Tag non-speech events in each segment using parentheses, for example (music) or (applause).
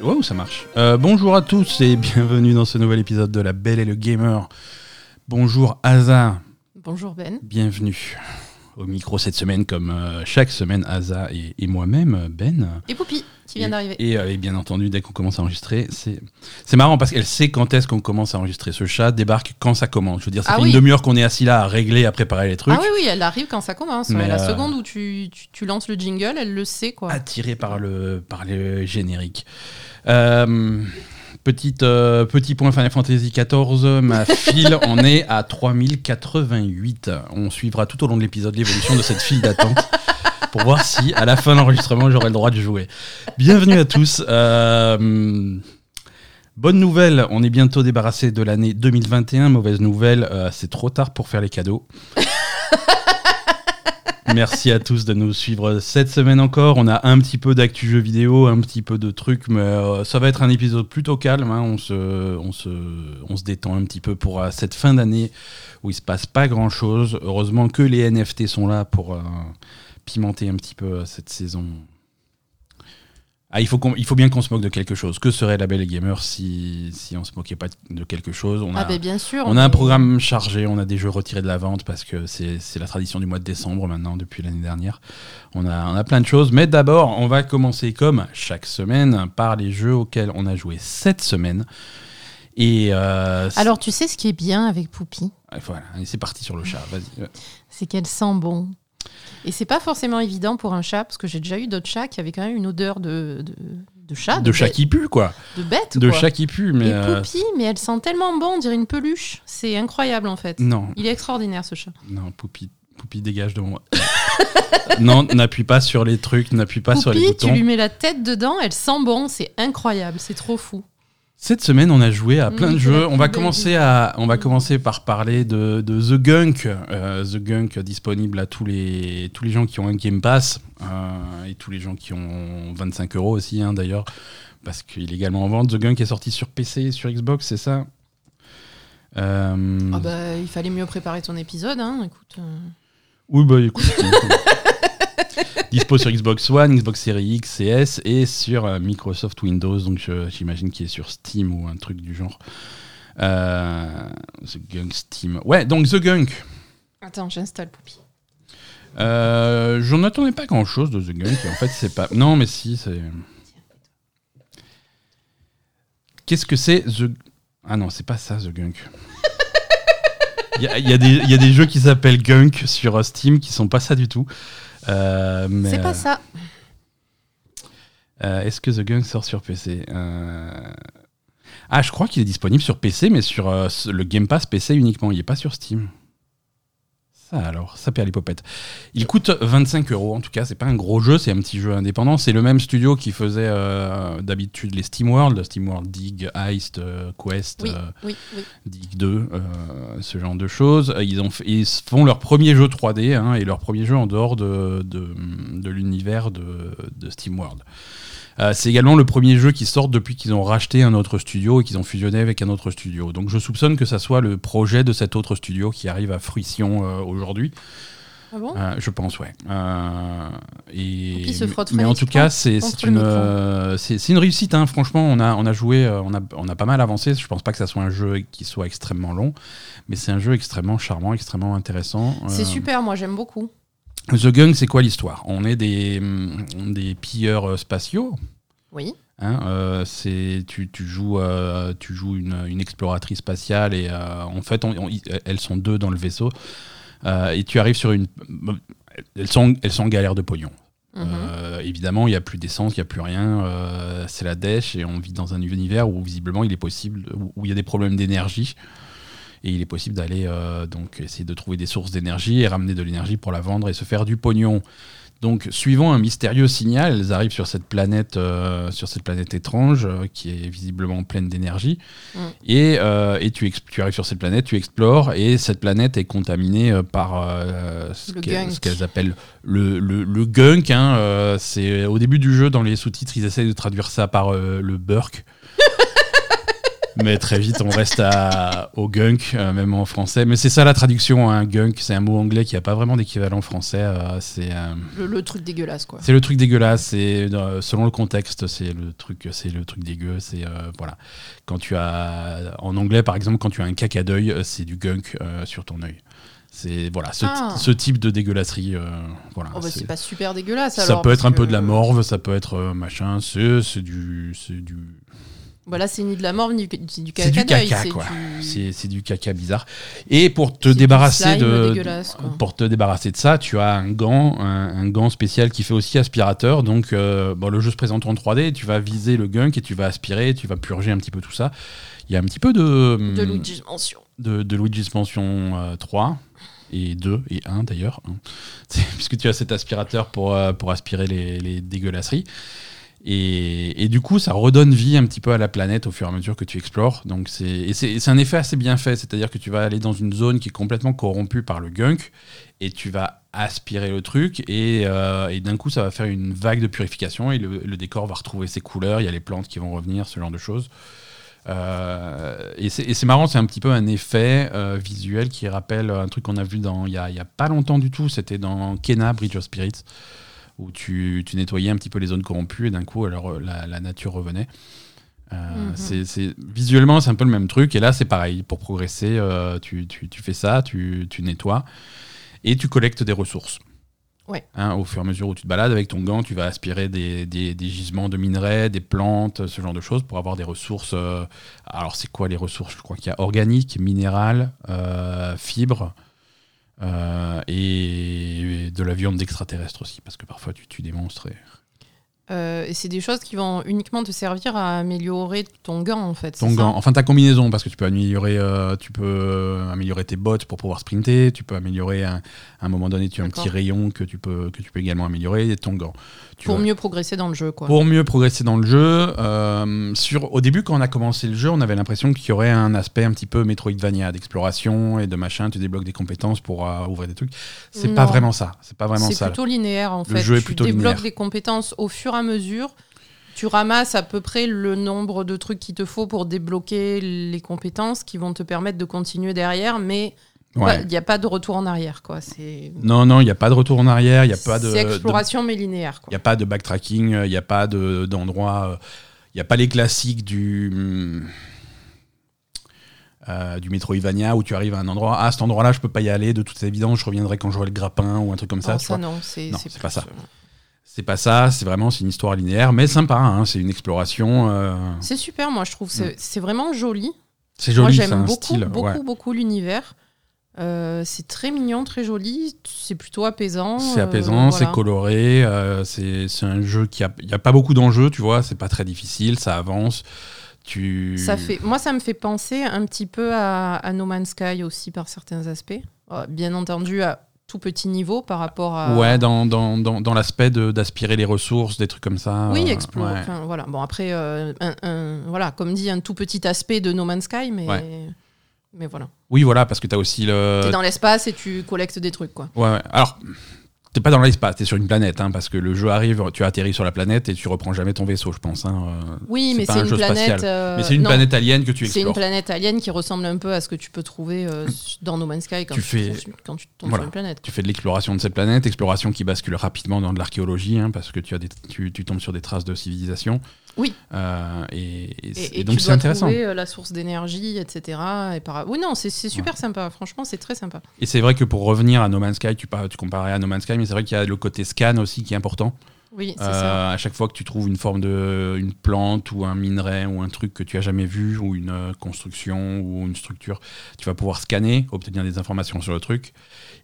Wow, ça marche. Euh, bonjour à tous et (laughs) bienvenue dans ce nouvel épisode de La Belle et le Gamer. Bonjour Asa, Bonjour Ben. bienvenue au micro cette semaine, comme euh, chaque semaine, Asa et, et moi-même, Ben. Et Poupie, qui vient d'arriver. Et, euh, et bien entendu, dès qu'on commence à enregistrer, c'est c'est marrant parce qu'elle sait quand est-ce qu'on commence à enregistrer. Ce chat débarque quand ça commence. Je veux dire, ça Ah fait oui. une demi-heure qu'on est assis là à régler, à préparer les trucs. Ah oui, oui, elle arrive quand ça commence. ouais. Mais, La euh, seconde où tu, tu, tu lances le jingle, elle le sait, quoi. attiré par le, par le générique. Euh, petite, euh, petit point Final Fantasy XIV, ma (laughs) file en est à 3088. On suivra tout au long de l'épisode l'évolution de cette file d'attente pour voir si à la fin de l'enregistrement j'aurai le droit de jouer. Bienvenue à tous. Euh, Bonne nouvelle, on est bientôt débarrassé de l'année 2021. Mauvaise nouvelle, euh, c'est trop tard pour faire les cadeaux. Merci à tous de nous suivre cette semaine encore. On a un petit peu d'actu jeux vidéo, un petit peu de trucs, mais euh, ça va être un épisode plutôt calme. hein. On, se, on, se, on se détend un petit peu pour euh, cette fin d'année où il se passe pas grand chose. Heureusement que les NFT sont là pour euh, pimenter un petit peu cette saison. Ah, il faut, qu'on- il faut bien qu'on se moque de quelque chose. Que serait la belle gamer si, si on se moquait pas de quelque chose on Ah, a, ben bien sûr. on a un programme chargé, on a des jeux retirés de la vente parce que c'est la tradition du mois de décembre maintenant depuis l'année dernière. On a, on a plein de choses, mais d'abord on va commencer comme chaque semaine par les jeux auxquels on a joué cette semaine. Et euh, Alors, tu sais ce qui est bien avec Poupie? Voilà, et c'est parti sur le chat. Vas-y. C'est qu'elle sent bon. Et c'est pas forcément évident pour un chat, parce que j'ai déjà eu d'autres chats qui avaient quand même une odeur de, de, de chat. de chat qui pue quoi, De bête, de quoi. chat qui pue, mais Et euh, Poupie, mais elle sent tellement bon, on dirait une peluche. C'est incroyable, en fait. non, Il est extraordinaire, ce chat. non, Poupi, Poupi dégage de moi. (laughs) non, n'appuie pas sur les trucs, n'appuie pas sur les Poupie, boutons. tu lui mets la tête dedans, elle sent bon, c'est incroyable, c'est trop fou. Cette semaine, on a joué à plein de jeux. On va commencer à, on va commencer par parler de, de The Gunk, euh, The Gunk disponible à tous les tous les gens qui ont un Game Pass euh, et tous les gens qui ont 25 euros aussi, hein, d'ailleurs, parce qu'il est également en vente. The Gunk est sorti sur PC, et sur Xbox, c'est ça? Euh, Ah bah, il fallait mieux préparer ton épisode, hein, écoute. Oui, bah écoute. (laughs) Dispo sur Xbox One, Xbox Series X et S et sur euh, Microsoft Windows, donc j'imagine qu'il est sur Steam ou un truc du genre. Euh, The Gunk Steam. Ouais, donc The Gunk. Attends, j'installe Poupie. Euh, J'en attendais pas grand chose de The Gunk. en fait, c'est pas. Non, mais si, c'est. Qu'est-ce que c'est The. Ah non, c'est pas ça, The Gunk. (laughs) Il y, y y a des jeux qui s'appellent Gunk sur euh, Steam qui sont pas ça du tout. Euh, C'est euh, pas ça. euh, Est-ce que The Gunk sort sur PC Euh, Ah, je crois qu'il est disponible sur PC, mais sur euh, le Game Pass PC uniquement. Il est pas sur Steam. Ça alors, ça perd les popettes. Il coûte 25 euros en tout cas. C'est pas un gros jeu, c'est un petit jeu indépendant. C'est le même studio qui faisait euh, d'habitude les Steam World, Steam World Dig, Heist, euh, Quest. Oui, euh, oui, oui. Dig 2, euh, ce genre de choses. Ils, ont fait- ils font leur premier jeu 3D hein, et leur premier jeu en dehors de, de, de l'univers de, de SteamWorld. Euh, c'est également le premier jeu qui sort depuis qu'ils ont racheté un autre studio et qu'ils ont fusionné avec un autre studio. Donc je soupçonne que ça soit le projet de cet autre studio qui arrive à fruition euh, aujourd'hui. Ah bon? Euh, je pense, ouais. Et, Qui se frotte mais en tout cas, c'est une, c'est réussite. hein. Franchement, on a, on a joué, on a, on a pas mal avancé. Je pense pas que ça soit un jeu qui soit extrêmement long, mais c'est un jeu extrêmement charmant, extrêmement intéressant. C'est super, moi j'aime beaucoup. The Gun, c'est quoi l'histoire? On est des, hum, des pilleurs spatiaux. Oui. Hein, euh, c'est tu, tu joues euh, tu joues une, une exploratrice spatiale et euh, en fait on- on- elles sont deux dans le vaisseau et tu arrives sur une elles sont elles sont en galère de pognon Mhm. évidemment, il n'y a plus d'essence, il n'y a plus rien. c'est la dèche et on vit dans un univers où visiblement il est possible, où où il y a des problèmes d'énergie. Et il est possible d'aller euh, donc essayer de trouver des sources d'énergie et ramener de l'énergie pour la vendre et se faire du pognon. Donc, suivant un mystérieux signal, elles arrivent sur cette planète, euh, sur cette planète étrange euh, qui est visiblement pleine d'énergie. Mm. Et, euh, et tu, arrives sur cette planète, tu explores, et cette planète est contaminée par ce Le qu'elles appellent le, le, le gunk. hein, c'est au début du jeu, dans les sous-titres, ils essayent de traduire ça par le burk. (laughs) mais très vite, on reste à, au gunk, euh, même en français. Mais c'est ça la traduction, un hein, gunk, c'est un mot anglais qui n'a pas vraiment d'équivalent français. Euh, c'est le, truc dégueulasse, quoi. C'est le truc dégueulasse. C'est selon le contexte, c'est le truc, c'est le truc dégueu. C'est voilà. Quand tu as en anglais, par exemple, quand tu as un caca d'œil, c'est du gunk sur ton œil. C'est voilà ce, ah. ce, type de dégueulasserie. voilà. Oh bah c'est pas super dégueulasse. Ça peut être un peu de la morve, ça peut être machin. C'est du, du voilà, c'est ni de la mort ni du, du caca. C'est du caca, quoi. C'est du caca bizarre. Et pour te débarrasser de, pour te débarrasser de ça, tu as un gant, un, gant spécial qui fait aussi aspirateur. Donc, euh, bon, le jeu se présente en 3D. Tu vas viser le gunk et tu vas aspirer, tu vas purger un petit peu tout ça. Il y a un petit peu de de Luigi's Mansion. De, de Luigi's Mansion 3 euh, et 2 et 1 d'ailleurs, hein. (laughs) puisque tu as cet aspirateur pour, euh, pour aspirer les, les dégueulasseries. Et, du coup, ça redonne vie un petit peu à la planète au fur et à mesure que tu explores. Donc c'est, un effet assez bien fait. C'est-à-dire que tu vas aller dans une zone qui est complètement corrompue par le gunk et tu vas aspirer le truc et, euh, d'un coup, ça va faire une vague de purification et le, décor va retrouver ses couleurs. Il y a les plantes qui vont revenir, ce genre de choses. Euh, et, c'est, marrant, c'est un petit peu un effet euh, visuel qui rappelle un truc qu'on a vu il a, a, pas longtemps du tout. C'était dans Kena, Bridge of Spirits où tu, nettoyais un petit peu les zones corrompues et d'un coup, alors euh, la, nature revenait. Euh, mhm. c'est, visuellement, c'est un peu le même truc. Et là, c'est pareil. Pour progresser, euh, tu, fais ça, tu, nettoies et tu collectes des ressources. Ouais. Hein, au fur et à mesure où tu te balades avec ton gant, tu vas aspirer des, gisements de minerais, des plantes, ce genre de choses pour avoir des ressources. alors, c'est quoi les ressources? Je crois qu'il y a organique, minéral, fibres. Euh, et de la viande d'extraterrestres aussi, parce que parfois tu tues des monstres. Et... Euh, et c'est des choses qui vont uniquement te servir à améliorer ton gant en fait. Ton gant, enfin ta combinaison, parce que tu peux améliorer, euh, tu peux améliorer tes bottes pour pouvoir sprinter, tu peux améliorer à un moment donné, tu as un petit rayon que tu peux que tu peux également améliorer et ton gant pour mieux progresser dans le jeu, quoi. Pour mieux progresser dans le jeu. Euh, sur, au début, quand on a commencé le jeu, on avait l'impression qu'il y aurait un aspect un petit peu Metroidvania d'exploration et de machin. Tu débloques des compétences pour euh, ouvrir des trucs. C'est pas vraiment ça. C'est pas vraiment ça. C'est plutôt linéaire en fait. Le jeu est plutôt tu débloques des compétences au fur et à mesure. Tu ramasses à peu près le nombre de trucs qu'il te faut pour débloquer les compétences qui vont te permettre de continuer derrière, mais il n'y a pas de retour en arrière, quoi. Non, non, il n'y a pas de retour en arrière. Il a pas de. C'est exploration mais linéaire. Il n'y a pas de backtracking. Il n'y a pas d'endroit. Il n'y a pas les classiques du. Euh, du Metroidvania où tu arrives à un endroit, ah cet endroit-là je peux pas y aller, de toute évidence je reviendrai quand j'aurai le grappin ou un truc comme ça. ça non, c'est pas ça. C'est pas ça, c'est vraiment une histoire linéaire, mais sympa, hein, c'est une exploration. Euh. C'est super, moi je trouve, c'est vraiment joli. C'est joli, c'est un beaucoup, style. Beaucoup, beaucoup l'univers. Euh, c'est très mignon, très joli, c'est plutôt apaisant. C'est euh, apaisant, c'est coloré, euh, c'est un jeu qui a, y a pas beaucoup d'enjeux, tu vois, c'est pas très difficile, ça avance. Tu... Ça fait, moi, ça me fait penser un petit peu à, No Man's Sky aussi par certains aspects. Bien entendu, à tout petit niveau par rapport à. Ouais, dans, dans, dans, dans l'aspect d'aspirer les ressources, des trucs comme ça. Oui, explorer. voilà. Bon, après, un, voilà, comme dit, un tout petit aspect de No Man's Sky, mais. Mais voilà. Oui, voilà, parce que tu as aussi le. T'es dans l'espace et tu collectes des trucs, quoi. Ouais, ouais. Alors, t'es pas dans l'espace, t'es sur une planète, hein, parce que le jeu arrive, tu atterris sur la planète et tu reprends jamais ton vaisseau, je pense. Hein. Oui, mais c'est une planète. Euh, mais c'est une planète alien que tu explores. C'est une planète alien qui ressemble un peu à ce que tu peux trouver euh, dans No Man's Sky quand tu, fais... quand tu tombes sur une planète. Tu fais de l'exploration de cette planète, exploration qui bascule rapidement dans de l'archéologie, hein, parce que tu, as des... tu, tu tombes sur des traces de civilisation. Oui. Euh, et, donc c'est intéressant. Trouver euh, la source d'énergie, etc. Et par... Oui, non, c'est super sympa. Franchement, c'est très sympa. Et c'est vrai que pour revenir à No Man's Sky, tu, tu comparais à No Man's Sky, mais c'est vrai qu'il y a le côté scan aussi qui est important. Oui, c'est ça. Euh, à chaque fois que tu trouves une forme de une plante ou un minerai ou un truc que tu as jamais vu ou une construction ou une structure, tu vas pouvoir scanner, obtenir des informations sur le truc.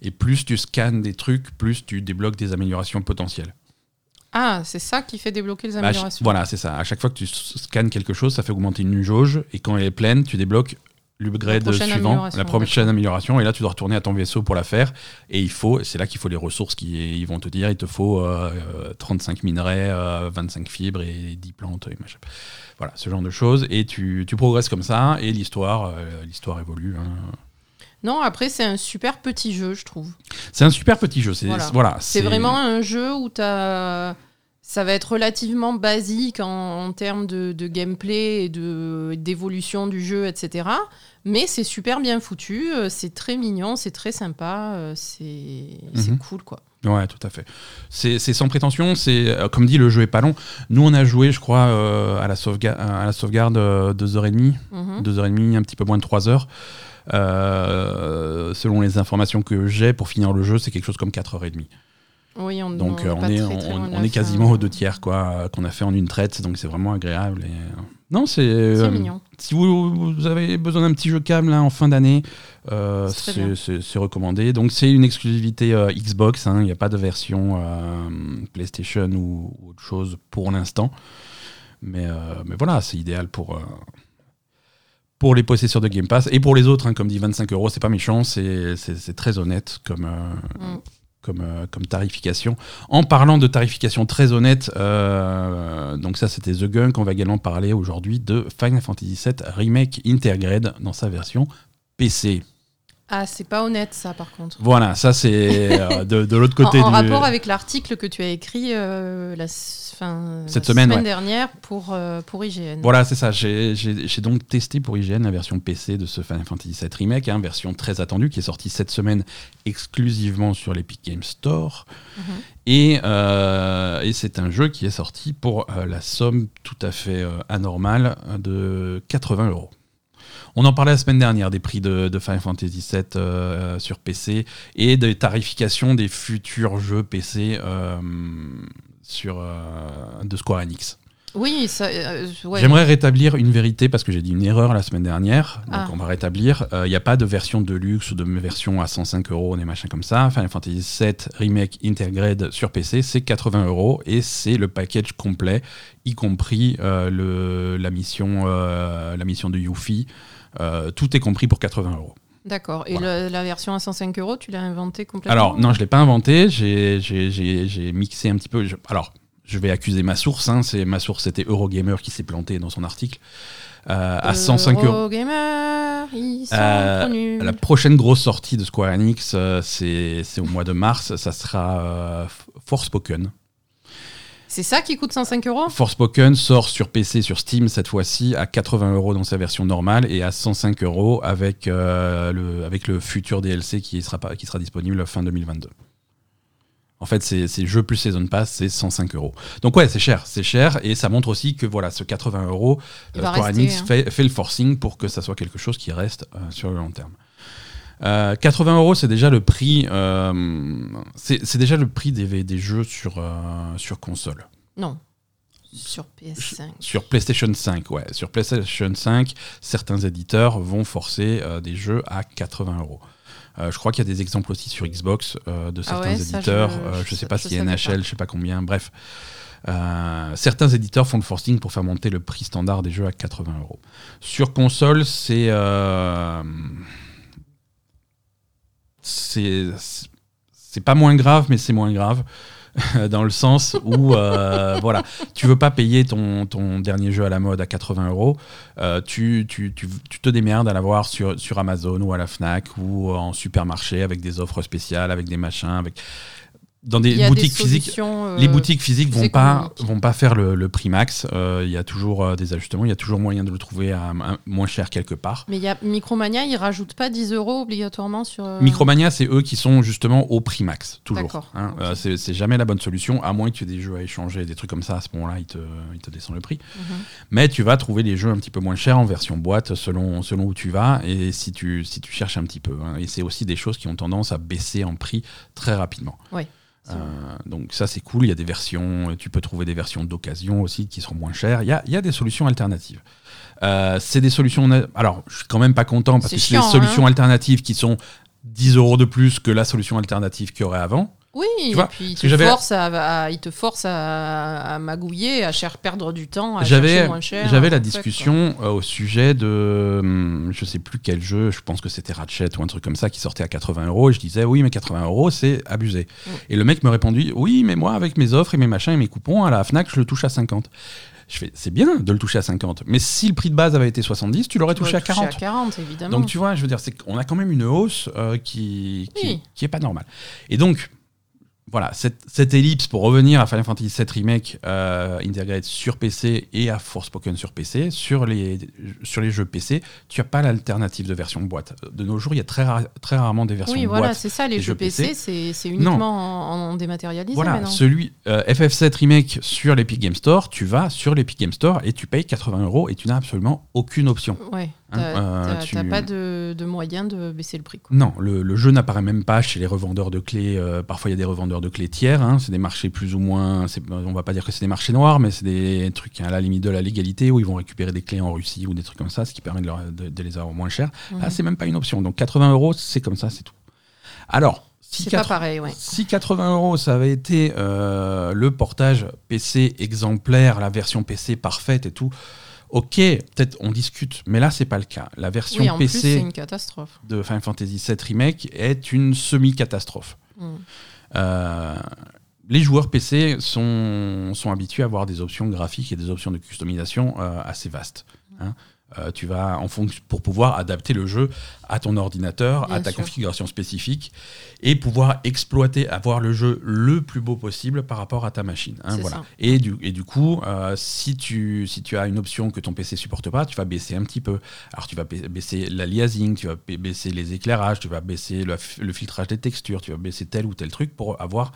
Et plus tu scannes des trucs, plus tu débloques des améliorations potentielles. Ah, c'est ça qui fait débloquer les bah, améliorations. voilà, c'est ça. À chaque fois que tu scannes quelque chose, ça fait augmenter une jauge. Et quand elle est pleine, tu débloques l'upgrade suivant, la prochaine amélioration. Et là, tu dois retourner à ton vaisseau pour la faire. Et il faut, c'est là qu'il faut les ressources qui ils vont te dire il te faut 35 euh, minerais, 25 euh, fibres et 10 plantes. Et Voilà, ce genre de choses. Et tu, tu progresses comme ça. Et l'histoire, euh, l'histoire évolue. Hein. Non, après, c'est un super petit jeu, je trouve. C'est un super petit jeu. C'est voilà. c'est vraiment un jeu où as. Ça va être relativement basique en, termes de, gameplay et d'évolution du jeu, etc. Mais c'est super bien foutu, euh, c'est très mignon, c'est très sympa, euh, c'est mhm. cool quoi. Ouais, tout à fait. C'est sans prétention, c'est euh, comme dit, le jeu est pas long. Nous, on a joué, je crois, à la sauvegarde, à la sauvegarde 2h30, 2h30, un petit peu moins de 3 heures. Selon les informations que j'ai, pour finir le jeu, c'est quelque chose comme 4h30. Oui, on, donc on, est, on, est quasiment aux deux tiers quoi qu'on a fait en une traite, donc c'est vraiment agréable. Et... Euh, non, c'est euh, si vous, avez besoin d'un petit jeu calme là en fin d'année, euh, c'est recommandé. Donc c'est une exclusivité Xbox, hein. il n'y a pas de version PlayStation ou, autre chose pour l'instant. Mais, mais voilà, c'est idéal pour pour les possesseurs de Game Pass et pour les autres, hein, comme dit 25 euros, c'est pas méchant, c'est très honnête comme, mm comme, euh, comme tarification. En parlant de tarification très honnête, euh, donc ça c'était The Gunk, on va également parler aujourd'hui de Final Fantasy VII Remake Intergrade dans sa version PC. Ah, c'est pas honnête ça par contre. Voilà, ça c'est euh, de, de l'autre côté. en, en rapport avec l'article que tu as écrit la, fin, Cette semaine, dernière pour, euh, pour IGN. Voilà, c'est ça. J'ai donc testé pour IGN la version PC de ce Final Fantasy VII Remake, hein, version très attendue qui est sortie cette semaine exclusivement sur l'Epic Game Store. Mhm. Et, euh, et c'est un jeu qui est sorti pour la somme tout à fait anormale de 80 euros. On en parlait la semaine dernière des prix de, Final Fantasy VII euh, sur PC et des tarifications des futurs jeux PC euh, sur, euh, de Square Enix. Oui, J'aimerais rétablir une vérité parce que j'ai dit une erreur la semaine dernière. Donc ah. on va rétablir. Il n'y a pas de version de luxe ou de version à 105 euros, des machins comme ça. Final Fantasy VII Remake Intergrade sur PC, c'est 80 euros et c'est le package complet, y compris le, la, mission, la mission de Yuffie. Euh, tout est compris pour 80 euros. D'accord. Et la version à 105 euros, tu l'as inventée complètement Alors, non, je ne l'ai pas inventée. J'ai mixé un petit peu. alors, je vais accuser ma source. Hein, ma source, c'était Eurogamer qui s'est planté dans son article. Euh, à 105 euros. Eurogamer, ils sont euh, La prochaine grosse sortie de Square Enix, c'est au mois de mars. Ça sera Forspoken. C'est ça qui coûte 105 euros Forspoken sort sur PC, sur Steam cette fois-ci, à 80 euros dans sa version normale et à 105 euros avec, euh, le, avec le futur DLC qui sera, qui sera disponible fin 2022. En fait, c'est jeu plus Season Pass, c'est 105 euros. Donc ouais, c'est cher, c'est cher, et ça montre aussi que voilà, ce 80 euros, euh, hein. fait, fait, le forcing pour que ça soit quelque chose qui reste euh, sur le long terme. 80 euros, c'est déjà le prix. Euh, c'est déjà le prix des, des jeux sur, euh, sur console. Non. Sur PS5. Sur PlayStation 5, ouais. Sur PlayStation 5, certains éditeurs vont forcer euh, des jeux à 80 euros. je crois qu'il y a des exemples aussi sur Xbox de ah certains éditeurs. je ne sais pas s'il y a NHL, je ne sais pas combien. Bref. certains éditeurs font le forcing pour faire monter le prix standard des jeux à 80 euros. Sur console, c'est c'est c'est pas moins grave, mais c'est moins grave. (laughs) dans le sens où euh, (laughs) voilà, tu veux pas payer ton, ton, dernier jeu à la mode à 80 euros, euh, tu, tu, tu, te démerdes à l'avoir sur, sur Amazon ou à la Fnac ou en supermarché avec des offres spéciales, avec des machins, avec dans des boutiques physiques, euh, les boutiques physiques vont pas vont pas faire le, prix max. Euh, il y a toujours euh, des ajustements, il y a toujours moyen de le trouver à, moins cher quelque part. Mais il y a Micromania, ils rajoutent pas 10 euros obligatoirement sur. Micromania, c'est eux qui sont justement au prix max toujours. Hein. c'est jamais la bonne solution, à moins que tu aies des jeux à échanger, des trucs comme ça. À ce moment-là, ils te ils te descendent le prix. Mhm. Mais tu vas trouver les jeux un petit peu moins chers en version boîte selon selon où tu vas et si tu si tu cherches un petit peu. Hein. Et c'est aussi des choses qui ont tendance à baisser en prix très rapidement. Oui. Euh, donc ça c'est cool, il y a des versions, tu peux trouver des versions d'occasion aussi qui seront moins chères, il y a, y a des solutions alternatives. Euh, c'est des solutions, alors je suis quand même pas content parce que c'est des solutions hein. alternatives qui sont 10 euros de plus que la solution alternative qu'il y aurait avant. Oui, et puis il te, force à, il te force à, magouiller, à cher perdre du temps, à chercher moins cher. J'avais la discussion euh, au sujet de, hum, je sais plus quel jeu, je pense que c'était Ratchet ou un truc comme ça, qui sortait à 80 euros. Et je disais, oui, mais 80 euros, c'est abusé. Mm. Et le mec me répondit, oui, mais moi, avec mes offres et mes machins et mes coupons, à la Fnac, je le touche à 50. Je fais, c'est bien de le toucher à 50, mais si le prix de base avait été 70, tu l'aurais touché à 40. à 40, évidemment. Donc tu vois, je veux dire, c'est qu'on a quand même une hausse euh, qui, qui, qui, est pas normale. Et donc, voilà, cette, cette, ellipse pour revenir à Final Fantasy VII Remake euh, Integrate sur PC et à Forspoken sur PC, sur les, sur les jeux PC, tu n'as pas l'alternative de version boîte. De nos jours, il y a très, très rarement des versions boîte. Oui, voilà, c'est ça, les, jeux, PC, c'est uniquement en, dématérialisé. Voilà, celui euh, FF7 Remake sur l'Epic Game Store, tu vas sur l'Epic Game Store et tu payes 80 euros et tu n'as absolument aucune option. Ouais. Hein, euh, tu n'as pas de, de, moyen de baisser le prix. Non, le, le jeu n'apparaît même pas chez les revendeurs de clés. Euh, parfois, il y a des revendeurs de clés tiers. Hein, c'est des marchés plus ou moins. On va pas dire que c'est des marchés noirs, mais c'est des trucs à la limite de la légalité où ils vont récupérer des clés en Russie ou des trucs comme ça, ce qui permet de, de, les avoir moins cher. Là, mhm. c'est même pas une option. Donc 80 euros, c'est comme ça, c'est tout. Alors, si, pas pareil, ouais. si 80 euros, ça avait été euh, le portage PC exemplaire, la version PC parfaite et tout, Ok, peut-être on discute, mais là c'est pas le cas. La version PC de Final Fantasy VII Remake est une semi-catastrophe. Hmm. Euh, les joueurs PC sont, sont habitués à avoir des options graphiques et des options de customisation euh, assez vastes. Hein. Euh, tu vas en fonction pour pouvoir adapter le jeu à ton ordinateur, à ta configuration spécifique et pouvoir exploiter, avoir le jeu le plus beau possible par rapport à ta machine. Hein, voilà. Et du, et du coup, euh, si, tu, si tu as une option que ton PC supporte pas, tu vas baisser un petit peu. Alors tu vas baisser la liasing, tu vas baisser les éclairages, tu vas baisser le, le filtrage des textures, tu vas baisser tel ou tel truc pour avoir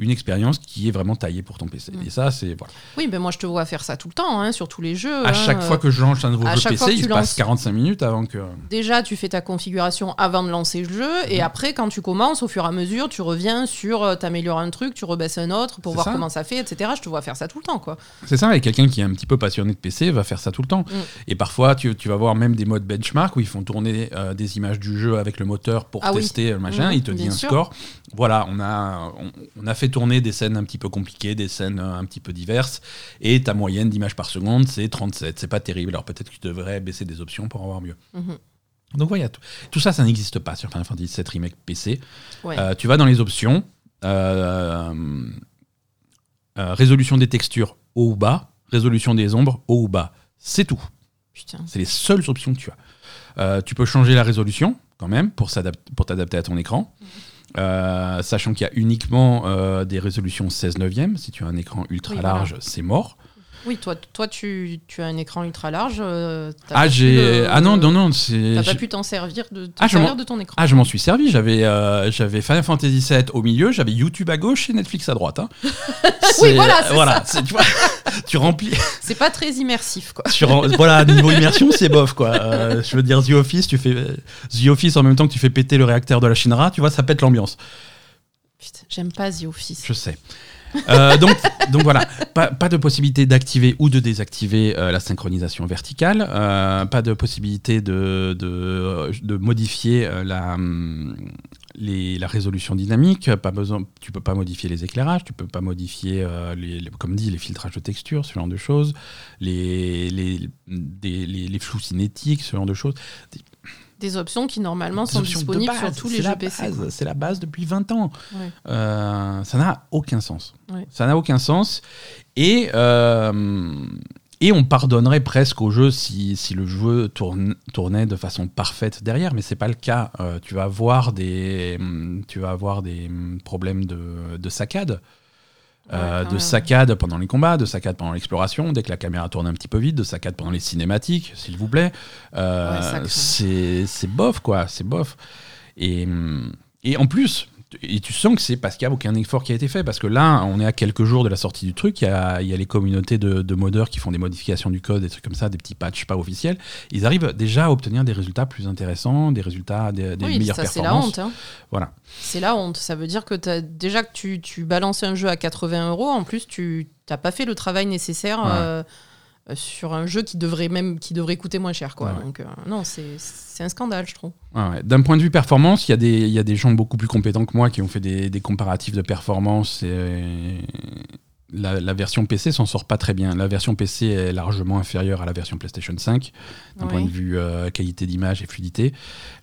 une expérience qui est vraiment taillée pour ton PC. Mm. Et ça, c'est voilà. Oui, mais moi je te vois faire ça tout le temps, hein, sur tous les jeux. À chaque fois que je lance un nouveau jeu PC, il passe 45 minutes avant que. Déjà, tu fais ta configuration avant de lancer le jeu, et mm. après, quand tu commences, au fur et à mesure, tu reviens sur euh, t'améliores un truc, tu rebaisses un autre pour voir comment ça fait, etc. Je te vois faire ça tout le temps, quoi. C'est ça, et quelqu'un qui est un petit peu passionné de PC va faire ça tout le temps. Mm. Et parfois, tu, tu, vas voir même des modes benchmark où ils font tourner euh, des images du jeu avec le moteur pour ah tester le machin. il te dit un score. Voilà, on a, on a fait tourner des scènes un petit peu compliquées, des scènes euh, un petit peu diverses, et ta moyenne d'images par seconde, c'est 37. C'est pas terrible. Alors peut-être que tu devrais baisser des options pour avoir mieux. Mhm. Donc voilà, tout, tout ça, ça n'existe pas sur Final Fantasy VII Remake PC. Euh, tu vas dans les options, euh, résolution des textures haut ou bas, résolution des ombres haut ou bas. C'est tout. C'est les seules options que tu as. tu peux changer la résolution quand même pour t'adapter à ton écran. Mhm. Euh, sachant qu'il y a uniquement euh, des résolutions 16 neuvième. Si tu as un écran ultra large, c'est mort. Oui, toi, toi tu, tu, as un écran ultra large. Euh, ah, j'ai. ah non, non, non. T'as pas pu t'en servir de, ah, de ton écran. Ah, je m'en suis servi. J'avais euh, j'avais Final Fantasy VII au milieu, j'avais YouTube à gauche et Netflix à droite. Hein. (laughs) oui, voilà. voilà tu, vois, (laughs) tu remplis. (laughs) C'est pas très immersif, quoi. voilà, niveau immersion, c'est bof, quoi. Euh, je veux dire, The Office, tu fais The Office en même temps que tu fais péter le réacteur de la Shinra, tu vois, ça pète l'ambiance. Putain, j'aime pas The Office. Je sais. Euh, donc, donc voilà, pas, de possibilité d'activer ou de désactiver euh, la synchronisation verticale, euh, pas de possibilité de, modifier la, les, la résolution dynamique, pas besoin, tu peux pas modifier les éclairages, tu peux pas modifier, les, les filtrages de texture, ce genre de choses, les, les, les flous cinétiques, ce genre de choses des options qui normalement sont disponibles sur tous les jeux PC. C'est la base depuis 20 ans. Euh, ça n'a aucun sens. Ça n'a aucun sens. Et, euh, et on pardonnerait presque au jeu si, si le jeu tourne, tournait de façon parfaite derrière, mais c'est pas le cas. Euh, tu vas avoir des, tu vas avoir des problèmes de, de saccade. Euh, de saccades pendant les combats, de saccades pendant l'exploration, dès que la caméra tourne un petit peu vite, de saccades pendant les cinématiques, s'il vous plaît. Euh, c'est bof, quoi, c'est bof. Et, et en plus, et tu sens que c'est parce qu'il n'y a aucun effort qui a été fait. Parce que là, on est à quelques jours de la sortie du truc. Il y a, les communautés de, modeurs qui font des modifications du code, des trucs comme ça, des petits patchs pas officiels. Ils arrivent déjà à obtenir des résultats plus intéressants, des résultats, des, des oui, meilleures ça, C'est la honte. Hein. Voilà. C'est la honte. Ça veut dire que as, déjà que tu, tu, balances un jeu à 80 euros, en plus, tu n'as pas fait le travail nécessaire. Euh, sur un jeu qui devrait même qui devrait coûter moins cher quoi. Donc euh, non, c'est un scandale, je trouve. D'un point de vue performance, il y, a des, y a des gens beaucoup plus compétents que moi qui ont fait des, des comparatifs de performance et, la, version PC s'en sort pas très bien. La version PC est largement inférieure à la version PlayStation 5 d'un point de vue euh, qualité d'image et fluidité.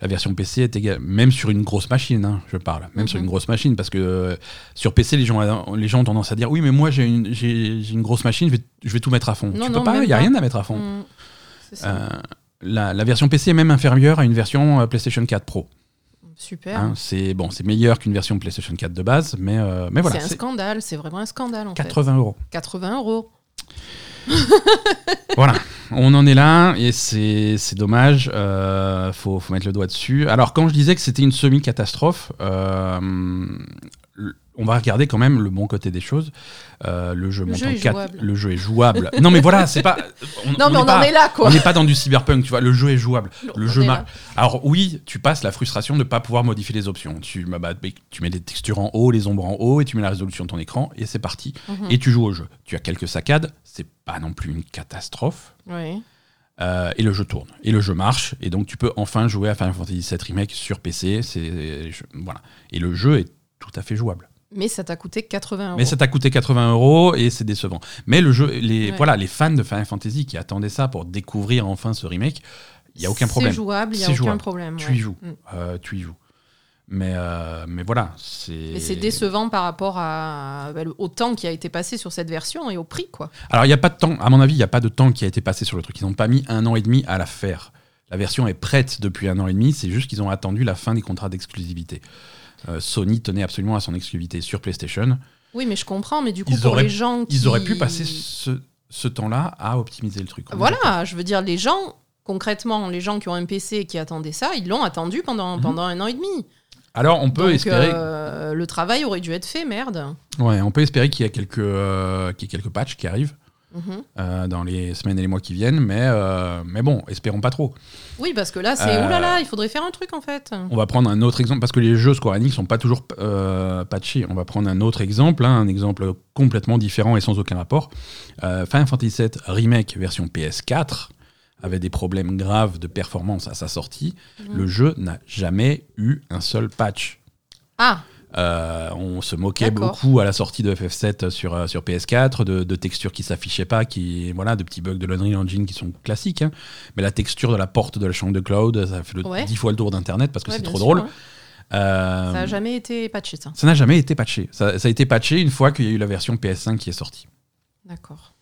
La version PC est égale, même sur une grosse machine, hein, je parle, même sur une mhm. grosse machine, parce que euh, sur PC, les gens, les gens ont tendance à dire oui, mais moi j'ai une, une, grosse machine, je vais, je vais, tout mettre à fond. tu peux pas, il n'y a rien à mettre à fond. Mhm. Euh, la, la, version PC est même inférieure à une version PlayStation 4 Pro. Super. Hein, c'est bon, c'est meilleur qu'une version PlayStation 4 de base, mais, euh, mais voilà. C'est un scandale, c'est vraiment un scandale en 80 euros. 80 euros. (laughs) voilà, on en est là et c'est dommage. Euh, faut, faut, mettre le doigt dessus. Alors, quand je disais que c'était une semi-catastrophe, euh, on va regarder quand même le bon côté des choses. Euh, le jeu, le jeu est 4, jouable. le jeu est jouable. non mais voilà, c'est pas. On, non mais on, pas, en est là quoi. On n'est pas dans du cyberpunk, tu vois. Le jeu est jouable. Le, jeu est mar- là. Alors oui, tu passes la frustration de ne pas pouvoir modifier les options. Tu, bah, bah, tu mets les textures en haut, les ombres en haut, et tu mets la résolution de ton écran, et c'est parti. Mhm. Et tu joues au jeu. Tu as quelques saccades, c'est pas non plus une catastrophe. Oui. Euh, et le jeu tourne, et le jeu marche, et donc tu peux enfin jouer à Final Fantasy VII Remake sur PC. C'est voilà, et le jeu est tout à fait jouable. Mais ça t'a coûté 80 euros. Mais ça t'a coûté 80 euros et c'est décevant. Mais le jeu, les Ouais. voilà, les fans de Final Fantasy qui attendaient ça pour découvrir enfin ce remake, il y a aucun problème. C'est jouable, il n'y a aucun jouable. problème. Tu ouais. y joues, Mm. Euh, tu y joues. Mais euh, mais voilà, c'est. Mais c'est décevant par rapport à, bah, au temps qui a été passé sur cette version et au prix, quoi. Alors, il n'y a pas de temps, à mon avis, il n'y a pas de temps qui a été passé sur le truc. Ils n'ont pas mis un an et demi à la faire. La version est prête depuis un an et demi, c'est juste qu'ils ont attendu la fin des contrats d'exclusivité. Euh, Sony tenait absolument à son exclusivité sur PlayStation. Oui, mais je comprends, mais du coup, Ils pour auraient- les gens qui... Ils auraient pu passer ce, ce temps-là à optimiser le truc. Voilà, je veux dire, les gens, concrètement, les gens qui ont un PC et qui attendaient ça, ils l'ont attendu pendant, Mhm. pendant un an et demi. Alors, on peut Donc, espérer, euh, le travail aurait dû être fait, merde. ouais, on peut espérer qu'il y a quelques, euh, qu'il y ait quelques patchs qui arrivent Mhm. euh, dans les semaines et les mois qui viennent, mais, euh, mais bon, espérons pas trop. Oui, parce que là, c'est Euh, oulala, il faudrait faire un truc en fait. On va prendre un autre exemple parce que les jeux Square Enix sont pas toujours euh, patchés. On va prendre un autre exemple, hein, un exemple complètement différent et sans aucun rapport. Final Fantasy VII Remake version PS4 avait des problèmes graves de performance à sa sortie. Mhm. Le jeu n'a jamais eu un seul patch. Ah, Euh, on se moquait beaucoup à la sortie de FF7 sur, euh, sur PS4, de, de textures qui s'affichaient pas, qui, voilà, de petits bugs de l'Unreal Engine qui sont classiques. hein. Mais la texture de la porte de la chambre de cloud, ça fait le, Ouais. 10 fois le tour d'Internet parce que ouais, c'est trop sûr, drôle. hein. Euh, Ça n'a jamais été patché, ça. ça n'a jamais été patché. Ça, ça a été patché une fois qu'il y a eu la version PS5 qui est sortie. D'accord.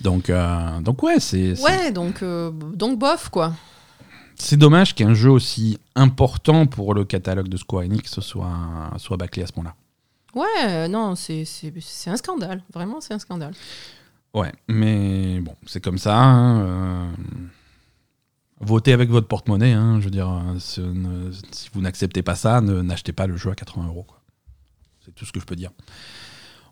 Donc, euh, donc ouais, c'est Ouais, donc, euh, donc bof, quoi. C'est dommage qu'un jeu aussi important pour le catalogue de Square Enix soit, soit bâclé à ce point-là. Ouais, euh, non, c'est un scandale. Vraiment, c'est un scandale. Ouais, mais bon, c'est comme ça. hein, euh, Votez avec votre porte-monnaie. hein, je veux dire, euh, ce ne- si vous n'acceptez pas ça, ne- n'achetez pas le jeu à 80 euros. C'est tout ce que je peux dire.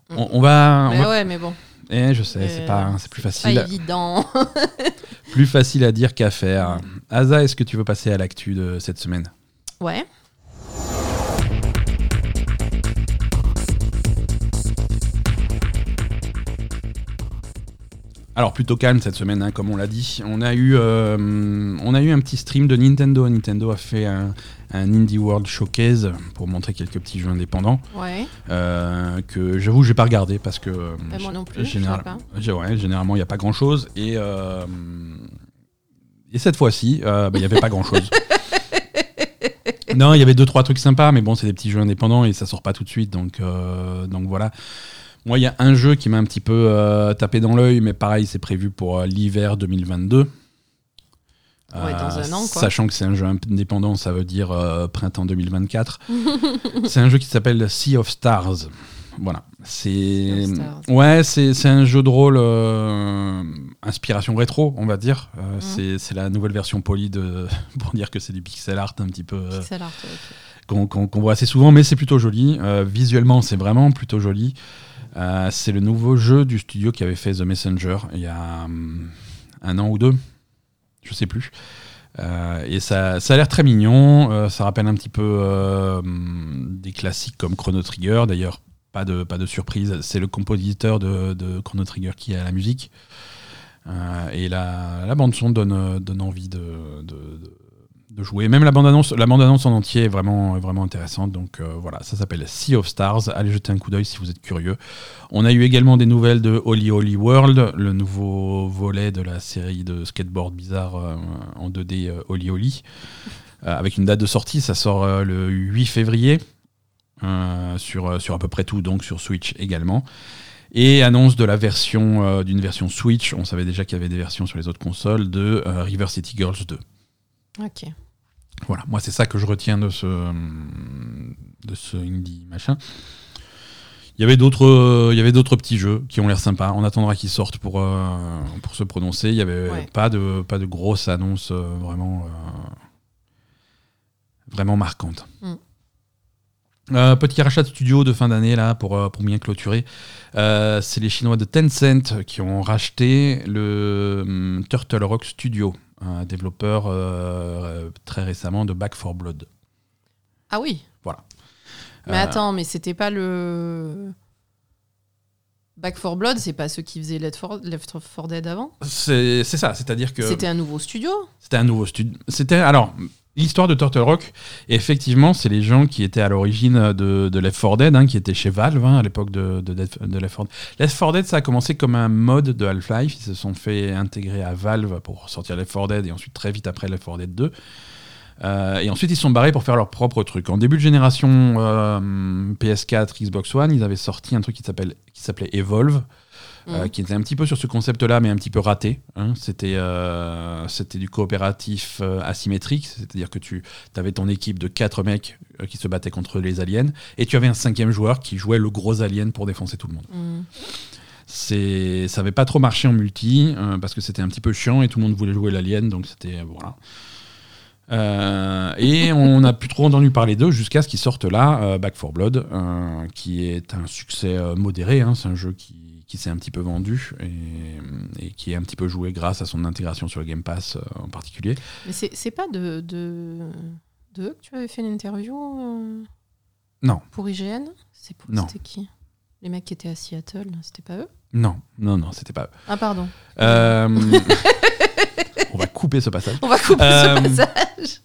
On, on va. on Mais va- ouais, mais bon, Eh, je sais, c'est Euh, pas, c'est plus pas facile. évident. (laughs) Plus facile à dire qu'à faire. Asa, est-ce que tu veux passer à l'actu de cette semaine? Ouais. Alors plutôt calme cette semaine, hein, comme on l'a dit. On a eu, euh, on a eu un petit stream de Nintendo. Nintendo a fait un, un Indie World Showcase pour montrer quelques petits jeux indépendants Ouais. euh, que j'avoue j'ai pas regardé parce que euh, Bah, moi non plus, je général- pas. ouais, généralement il n'y a pas grand chose et euh, et cette fois-ci euh, bah, il y avait pas grand chose. (laughs) non, il y avait deux trois trucs sympas, mais bon c'est des petits jeux indépendants et ça sort pas tout de suite donc euh, donc voilà. Moi, il y a un jeu qui m'a un petit peu euh, tapé dans l'œil, mais pareil, c'est prévu pour euh, l'hiver 2022. Ouais, dans un an, quoi. Sachant que c'est un jeu indépendant, ça veut dire euh, printemps 2024. (laughs) c'est un jeu qui s'appelle Sea of Stars. Voilà. C'est ouais, c'est c'est un jeu de rôle euh, inspiration rétro, on va dire. Euh, c'est- C'est la nouvelle version polie de (laughs) pour dire que c'est du pixel art un petit peu euh, Pixel art, qu'on voit assez souvent, mais c'est plutôt joli. Euh, visuellement, c'est vraiment plutôt joli. Euh, c'est le nouveau jeu du studio qui avait fait The Messenger il y a hum, un an ou deux, je sais plus. Euh, et ça, ça a l'air très mignon. euh, ça rappelle un petit peu euh, des classiques comme Chrono Trigger. D'ailleurs, pas de, surprise. C'est le compositeur de, Chrono Trigger qui a la musique. Et la, bande son donne, envie de, de- jouer. Même la bande-annonce en entier est vraiment, est vraiment intéressante. Donc euh, voilà, ça s'appelle Sea of Stars. Allez jeter un coup d'œil si vous êtes curieux. On a eu également des nouvelles de Holy Holy World, le nouveau volet de la série de skateboard bizarre euh, en 2D euh, Holy Holy. Euh, avec une date de sortie, ça sort euh, le 8 février. euh, sur, euh, à peu près tout, donc sur Switch également. Et annonce de la version euh, d'une version Switch, on savait déjà qu'il y avait des versions sur les autres consoles, de euh, River City Girls 2. Ok. Voilà, moi c'est ça que je retiens de ce, de ce indie machin. Il y avait d'autres, il y avait d'autres petits jeux qui ont l'air sympas. On attendra qu'ils sortent pour, euh, pour se prononcer. Il n'y avait pas de pas de grosses annonces euh, vraiment euh, vraiment marquantes. Mm. petit rachat de studio de fin d'année là pour, pour bien clôturer. c'est les Chinois de Tencent qui ont racheté le hum, Turtle Rock Studio, un développeur très récemment de Back 4 Blood. Ah oui. Voilà. Mais euh, attends, mais c'était pas le. Back 4 Blood, c'est pas ceux qui faisaient Left 4, Dead avant? C'est ça, c'est-à-dire que. C'était un nouveau studio? C'était un nouveau studio. C'était. Alors, l'histoire de Turtle Rock, effectivement, c'est les gens qui étaient à l'origine de, de, Left 4 Dead, hein, qui étaient chez Valve hein, à l'époque de, de, Left 4 Dead. Left 4 Dead, ça a commencé comme un mode de Half-Life. Ils se sont fait intégrer à Valve pour sortir Left 4 Dead et ensuite très vite après Left 4 Dead 2. Euh, et ensuite, ils sont barrés pour faire leur propre truc. En début de génération euh, PS4, Xbox One, ils avaient sorti un truc qui s'appelait Evolve. Euh, qui était un petit peu sur ce concept-là, mais un petit peu raté. Hein. C'était c'était du coopératif asymétrique, c'est-à-dire que tu avais ton équipe de quatre mecs qui se battaient contre les aliens, et tu avais un cinquième joueur qui jouait le gros alien pour défoncer tout le monde. Mhm. C'est ça n'avait pas trop marché en multi, parce que c'était un petit peu chiant, et tout le monde voulait jouer l'alien, donc c'était... voilà. Euh, et on n'a plus trop entendu parler d'eux jusqu'à ce qu'ils sortent là, euh, Back 4 Blood, euh, qui est un succès modéré. Hein. c'est un jeu qui, qui s'est un petit peu vendu et, qui est un petit peu joué grâce à son intégration sur le Game Pass en particulier. Mais c'est pas de, de, de, eux que tu avais fait l'interview Non. Pour IGN C'était qui? Les mecs qui étaient à Seattle, c'était pas eux? Non, non, non, c'était pas eux. Ah, pardon. (laughs) On va couper ce passage. On va couper ce euh, passage.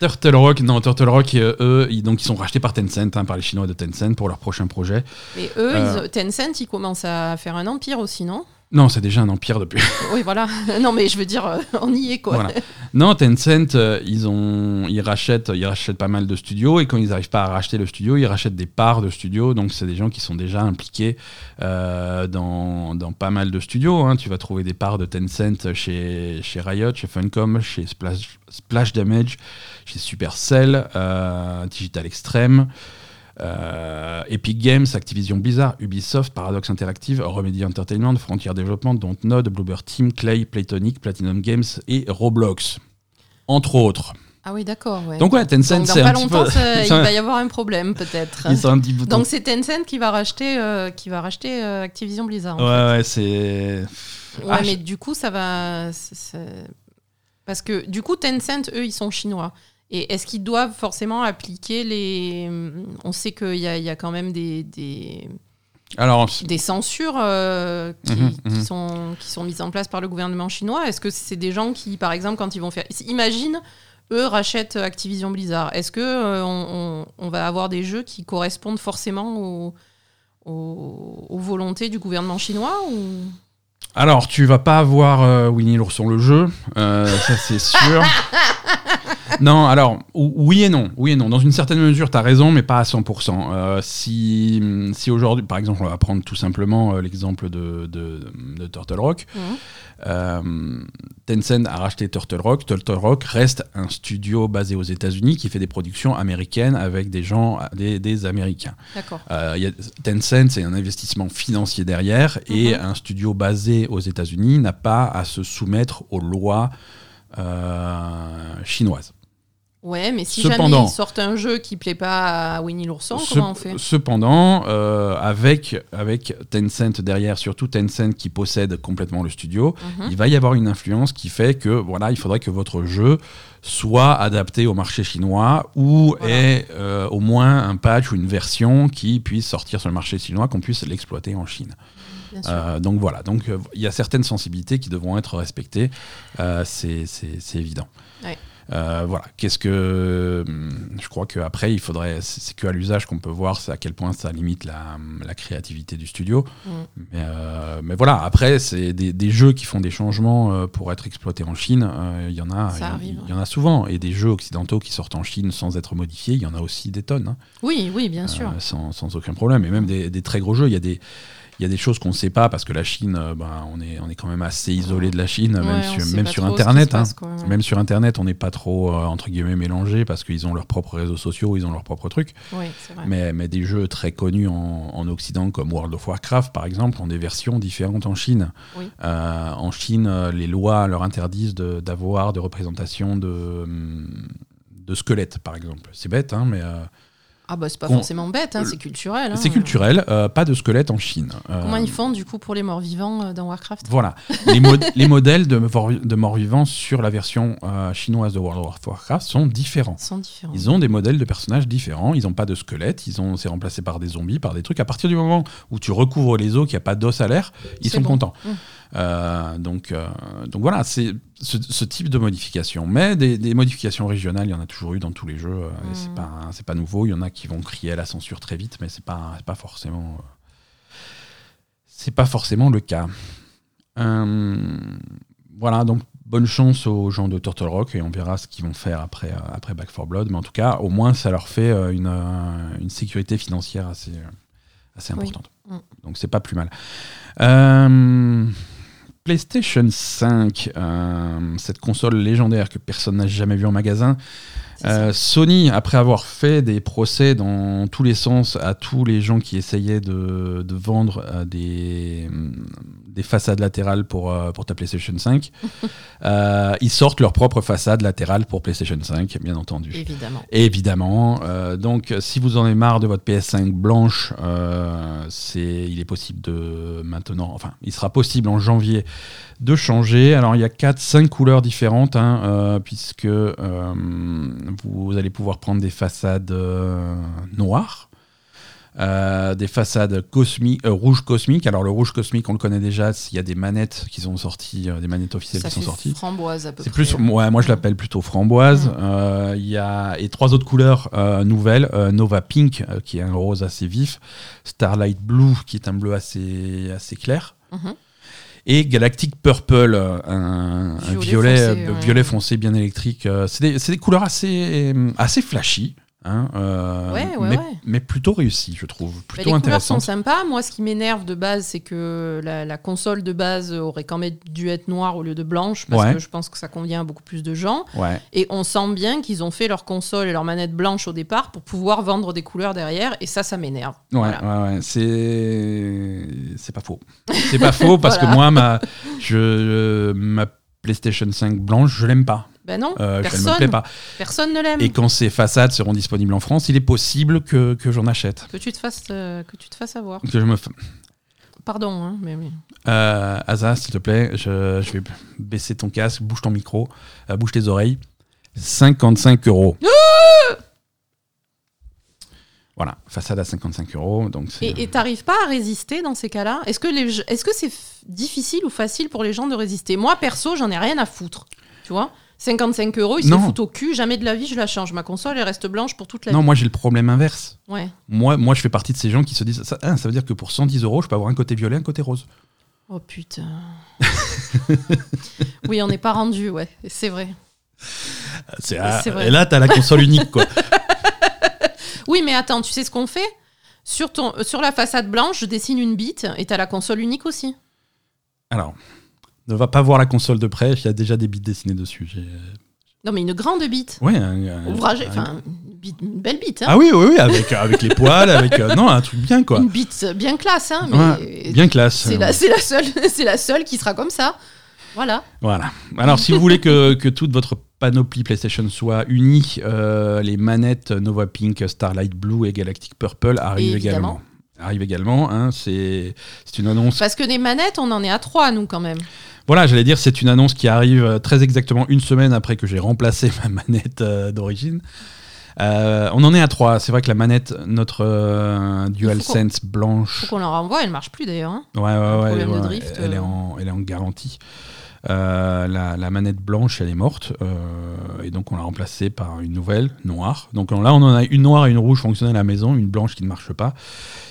Turtle Rock, non, Turtle Rock, euh, eux, ils, donc, ils sont rachetés par Tencent, hein, par les Chinois de Tencent pour leur prochain projet. Et eux, euh, Tencent, ils commencent à faire un empire aussi, non? Non, c'est déjà un empire depuis. (laughs) oui, voilà. Non, mais je veux dire, on y est, quoi. Non, Tencent, ils, ont, ils, rachètent, ils rachètent pas mal de studios, et quand ils n'arrivent pas à racheter le studio, ils rachètent des parts de studios. Donc, c'est des gens qui sont déjà impliqués dans, dans, pas mal de studios. Hein. Tu vas trouver des parts de Tencent chez, chez Riot, chez Funcom, chez Splash, Splash Damage, chez Supercell, euh, Digital Extreme. Euh, Epic Games, Activision Blizzard, Ubisoft, Paradox Interactive, Remedy Entertainment, Frontier Development, Dontnod, Bluebird Team, Clay, Playtonic, Platinum Games et Roblox, entre autres. Ah oui, d'accord. Donc ouais, Tencent, c'est un petit peu... il (laughs) va y avoir un problème peut-être. Donc c'est Tencent qui va racheter, euh, qui va racheter euh, Activision Blizzard. ouais, ouais, c'est. Ouais, ah, mais du coup, ça va. Parce que du coup, Tencent, eux, ils sont chinois. Et est-ce qu'ils doivent forcément appliquer les. On sait qu'il y, y, a quand même des. des... Alors, des censures euh, mhm, qui, mhm. sont, qui sont mises en place par le gouvernement chinois. Est-ce que c'est des gens qui, par exemple, quand ils vont faire. Imagine, eux rachètent Activision Blizzard. Est-ce que euh, on, on, va avoir des jeux qui correspondent forcément aux, aux, aux volontés du gouvernement chinois ou... Alors, tu vas pas avoir euh, Winnie l'ourson le jeu, euh, ça c'est sûr. (laughs) (laughs) non, alors, oui et non. Oui et non. Dans une certaine mesure, tu as raison, mais pas à 100%. Euh, si si aujourd'hui, par exemple, on va prendre tout simplement l'exemple de, de, Turtle Rock. Mmh. Euh, Tencent a racheté Turtle Rock. Turtle Rock reste un studio basé aux États-Unis qui fait des productions américaines avec des gens, des, Américains. Euh, Tencent, c'est un investissement financier derrière et mhm. un studio basé aux États-Unis n'a pas à se soumettre aux lois euh, chinoises. Ouais, mais si jamais ils sortent un jeu qui plaît pas à Winnie l'ourson, comment on fait? Cependant, euh, avec, avec Tencent derrière, surtout Tencent qui possède complètement le studio, mhm. il va y avoir une influence qui fait que voilà, il faudrait que votre jeu soit adapté au marché chinois ou ait euh, au moins un patch ou une version qui puisse sortir sur le marché chinois, qu'on puisse l'exploiter en Chine. Euh, donc voilà, donc il y a certaines sensibilités qui devront être respectées, c'est évident. Euh, voilà. Qu'est-ce que. Je crois qu'après, il faudrait. C'est que à l'usage qu'on peut voir à quel point ça limite la, la créativité du studio. Mm. Mais, euh, mais, voilà, après, c'est des, des, jeux qui font des changements euh, pour être exploités en Chine. Il y en a. Il y, en a souvent. Et des jeux occidentaux qui sortent en Chine sans être modifiés, il y en a aussi des tonnes. Hein. Oui, oui, bien sûr. Sans, sans, aucun problème. Et même des, des très gros jeux. Il y a des Il y a des choses qu'on ne sait pas parce que la Chine, ben, on, est, on est quand même assez isolé de la Chine, même, sur, même sur Internet. Hein. Même sur Internet, on n'est pas trop, euh, entre guillemets, mélangé parce qu'ils ont leurs propres réseaux sociaux, ils ont leurs propres trucs. Mais, mais des jeux très connus en, en, Occident, comme World of Warcraft, par exemple, ont des versions différentes en Chine. Euh, en Chine, les lois leur interdisent d'avoir de, représentation de, de squelettes, par exemple. C'est bête, hein, mais ah bah c'est pas forcément bête, hein, c'est culturel. Hein. C'est culturel, euh, pas de squelette en Chine. Euh, Comment ils font du coup pour les morts vivants euh, dans Warcraft? Voilà, les, les, modèles de, de morts vivants sur la version chinoise de World of Warcraft sont différents. sont différents. Ils ont des modèles de personnages différents, ils n'ont pas de squelette, ils ont c'est remplacé par des zombies, par des trucs. À partir du moment où tu recouvres les os, qu'il n'y a pas d'os à l'air, ils sont contents. Mmh. Euh, donc, euh, donc voilà, c'est ce, type de modification. Mais des, modifications régionales, il y en a toujours eu dans tous les jeux. Euh, c'est pas c'est pas nouveau. Il y en a qui vont crier à la censure très vite, mais c'est pas pas forcément c'est pas forcément le cas. voilà, donc bonne chance aux gens de Turtle Rock et on verra ce qu'ils vont faire après, après Back 4 Blood. Mais en tout cas, au moins, ça leur fait une, une sécurité financière assez, assez importante. Mm. Donc c'est pas plus mal. Euh, PlayStation 5, euh, cette console légendaire que personne n'a jamais vue en magasin. Euh, Sony, après avoir fait des procès dans tous les sens à tous les gens qui essayaient de, vendre euh, des, des façades latérales pour, pour ta PlayStation 5, (laughs) ils sortent leur propre façade latérale pour PlayStation 5, bien entendu. Évidemment. Évidemment. donc, si vous en avez marre de votre PS5 blanche, c'est, il est possible de maintenant, enfin, il sera possible en janvier de changer. Alors il y a 4-5 couleurs différentes, hein, euh, puisque euh, vous allez pouvoir prendre des façades euh, noires. des façades cosmiques, rouge cosmique. Alors le rouge cosmique, on le connaît déjà. Il y a des manettes qui sont sorties, des manettes officielles qui sont sorties. Framboise à peu près. Plus, ouais, moi je l'appelle plutôt framboise. Il y a et trois autres couleurs nouvelles Nova Pink, qui est un rose assez vif, Starlight Blue, qui est un bleu assez assez clair. Mhm et Galactic Purple, euh, un, violet, violet, foncé, bien électrique. Euh, c'est des, des, couleurs assez, assez flashy. Hein, euh, mais, plutôt réussi, je trouve. Plutôt les couleurs sont sympas. Moi, ce qui m'énerve de base, c'est que la, console de base aurait quand même dû être noire au lieu de blanche, parce que je pense que ça convient à beaucoup plus de gens. Et on sent bien qu'ils ont fait leur console et leur manette blanche au départ pour pouvoir vendre des couleurs derrière, et ça, ça m'énerve. Ouais, ouais, c'est c'est pas faux. C'est pas faux parce (laughs) que moi, ma, je, ma PlayStation 5 blanche, je l'aime pas. Ben non, euh, personne, pas. personne ne l'aime. Et quand ces façades seront disponibles en France, il est possible que, que j'en achète. Que tu te fasses, euh, que tu te fasses avoir. Que je me Pardon, hein, mais euh, Asa, s'il te plaît, je, je, vais baisser ton casque, bouge ton micro, euh, bouge tes oreilles. 55 euros. Voilà, façade à 55 euros. Donc et t'arrives pas à résister dans ces cas-là? Est-ce que est-ce que c'est difficile ou facile pour les gens de résister? Moi, perso, j'en ai rien à foutre. Tu vois? 55 euros, ils se foutent au cul, jamais de la vie je la change. Ma console, elle reste blanche pour toute la vie. Non, moi j'ai le problème inverse. Ouais. Moi, moi, je fais partie de ces gens qui se disent ça, hein, ça veut dire que pour 110 euros, je peux avoir un côté violet, un côté rose. Oh putain. (laughs) oui, on n'est pas rendu, ouais, c'est vrai. C'est, vrai. Et là, t'as la console unique, quoi. (laughs) oui, mais attends, tu sais ce qu'on fait? Sur, ton, sur la façade blanche, je dessine une bite et t'as la console unique aussi. Alors, ne va pas voir la console de près, il y a déjà des bits dessinés dessus. Non, mais une grande bite. Oui, un, Ouvrage, enfin, une, belle bite. Hein. Ah oui, oui, oui, avec, avec les poils, avec. Euh, non, un truc bien, quoi. Une bite bien classe, hein. Mais bien classe. C'est la, la, seule, (laughs) la seule qui sera comme ça. Voilà. Voilà. Alors, si vous voulez que, que, toute votre panoplie PlayStation soit unie, euh, les manettes Nova Pink, Starlight Blue et Galactic Purple arrivent également arrive également. Hein, c'est une annonce. Parce que des manettes, on en est à trois, nous, quand même. Voilà, j'allais dire, c'est une annonce qui arrive euh, très exactement une semaine après que j'ai remplacé (laughs) ma manette euh, d'origine. Euh, on en est à trois. C'est vrai que la manette, notre DualSense blanche. Faut qu'on la renvoie, elle marche plus d'ailleurs. Hein. Ouais, ouais, ouais. elle, est en, elle est en garantie. la, la, manette blanche, elle est morte. et donc, on l'a remplacée par une nouvelle, noire. Donc là, on en a une noire et une rouge fonctionnelle à la maison, une blanche qui ne marche pas.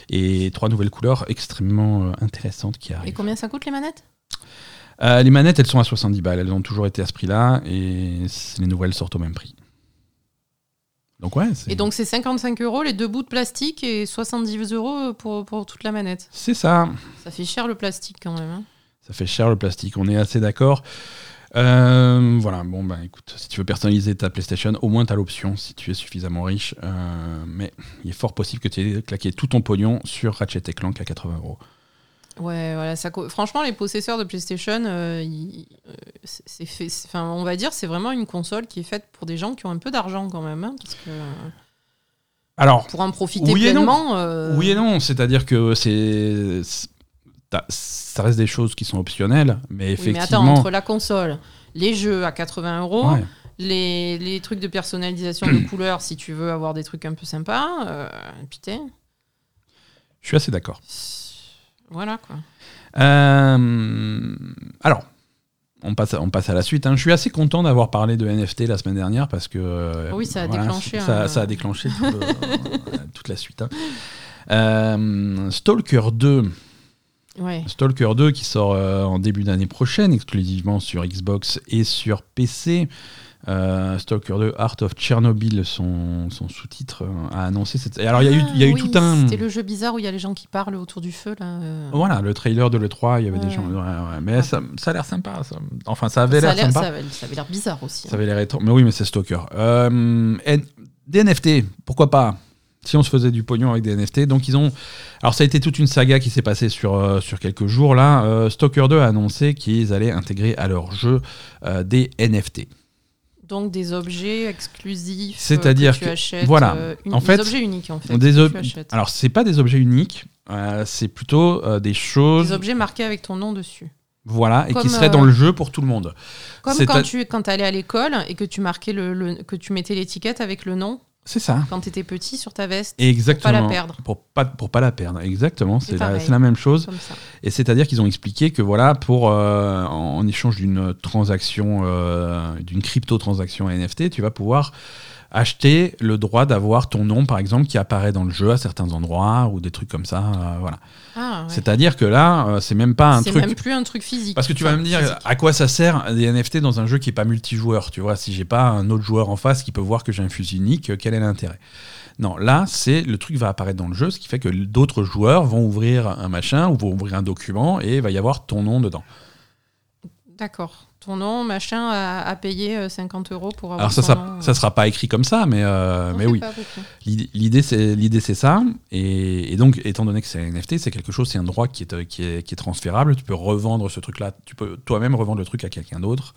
Et trois nouvelles couleurs extrêmement intéressantes qui arrivent. Et combien ça coûte les manettes? Euh, les manettes, elles sont à 70 balles. Elles ont toujours été à ce prix-là. Et les nouvelles sortent au même prix. Donc ouais. Et donc c'est 55 euros les deux bouts de plastique et 70 euros pour, pour toute la manette. C'est ça. Ça fait cher le plastique quand même. Hein. Ça fait cher le plastique, on est assez d'accord. Euh, voilà, bon, bah écoute, si tu veux personnaliser ta PlayStation, au moins tu as l'option si tu es suffisamment riche. Euh, mais il est fort possible que tu aies claqué tout ton pognon sur Ratchet Clank à 80 euros. Ouais, voilà, ça, franchement, les possesseurs de PlayStation, euh, c'est fait, enfin, on va dire, c'est vraiment une console qui est faite pour des gens qui ont un peu d'argent quand même. Hein, parce que, Alors, pour en profiter oui pleinement. Oui et non, c'est-à-dire que c'est ça reste des choses qui sont optionnelles, mais effectivement. mais attends, entre la console, les jeux à 80 euros, les, les, trucs de personnalisation de (clears throat) couleurs, si tu veux avoir des trucs un peu sympas, euh, putain. Je suis assez d'accord. Voilà quoi. Euh, alors, on passe, à, on passe à la suite. Hein. Je suis assez content d'avoir parlé de NFT la semaine dernière parce que. oui, ça a déclenché. Ça, ça, a déclenché (laughs) toute la suite. Hein. Euh, Stalker 2. Stalker 2 qui sort euh, en début d'année prochaine, exclusivement sur Xbox et sur PC. Euh, Stalker 2 Art of Chernobyl, son, son sous-titre, euh, a annoncé cette. Alors, il y a eu, y a eu tout un. C'était le jeu bizarre où il y a les gens qui parlent autour du feu. Là. Voilà, le trailer de l'E3, il y avait des gens. mais ça, ça, a l'air sympa. Enfin, ça avait l'air sympa. Ça avait, l'air bizarre aussi. Ça avait l'air étrange. Mais oui, mais c'est Stalker. des NFT, pourquoi pas? Si on se faisait du pognon avec des NFT. Donc ils ont. Alors ça a été toute une saga qui s'est passée sur, euh, sur quelques jours là. Euh, Stalker 2 a annoncé qu'ils allaient intégrer à leur jeu euh, des NFT. Donc des objets exclusifs. C'est-à-dire que, tu achètes, voilà, en fait, des objets uniques en fait. Des alors c'est pas des objets uniques, c'est plutôt des choses. Des objets marqués avec ton nom dessus. Voilà, et qui seraient dans le jeu pour tout le monde. Comme quand tu quand allais à l'école et que tu marquais le que tu mettais l'étiquette avec le nom c'est ça. Quand tu étais petit sur ta veste. Exactement. Pour pas la perdre. Pour pas, pour pas la perdre. Exactement. C'est la, la, même chose. Et c'est-à-dire qu'ils ont expliqué que voilà, pour euh, en, échange d'une transaction, euh, d'une crypto-transaction NFT, tu vas pouvoir acheter le droit d'avoir ton nom, par exemple, qui apparaît dans le jeu à certains endroits ou des trucs comme ça. Euh, voilà. Ah, C'est-à-dire que là, euh, c'est même pas un truc. C'est même plus un truc physique. Parce que tu vas me dire, à quoi ça sert des NFT dans un jeu qui est pas multijoueur Tu vois, si j'ai pas un autre joueur en face qui peut voir que j'ai un fusil unique, quel est l'intérêt? Non, là, c'est le truc va apparaître dans le jeu, ce qui fait que d'autres joueurs vont ouvrir un machin ou vont ouvrir un document et il va y avoir ton nom dedans. D'accord ton nom, machin, à, payer 50 euh, euros pour avoir. Alors ça, ça, ça, sera pas écrit comme ça, mais, euh, mais oui. L'idée c'est l'idée c'est ça, et, donc étant donné que c'est un NFT, c'est quelque chose, c'est un droit qui est, qui est, qui est transférable. Tu peux revendre ce truc-là, tu peux toi-même revendre le truc à quelqu'un d'autre,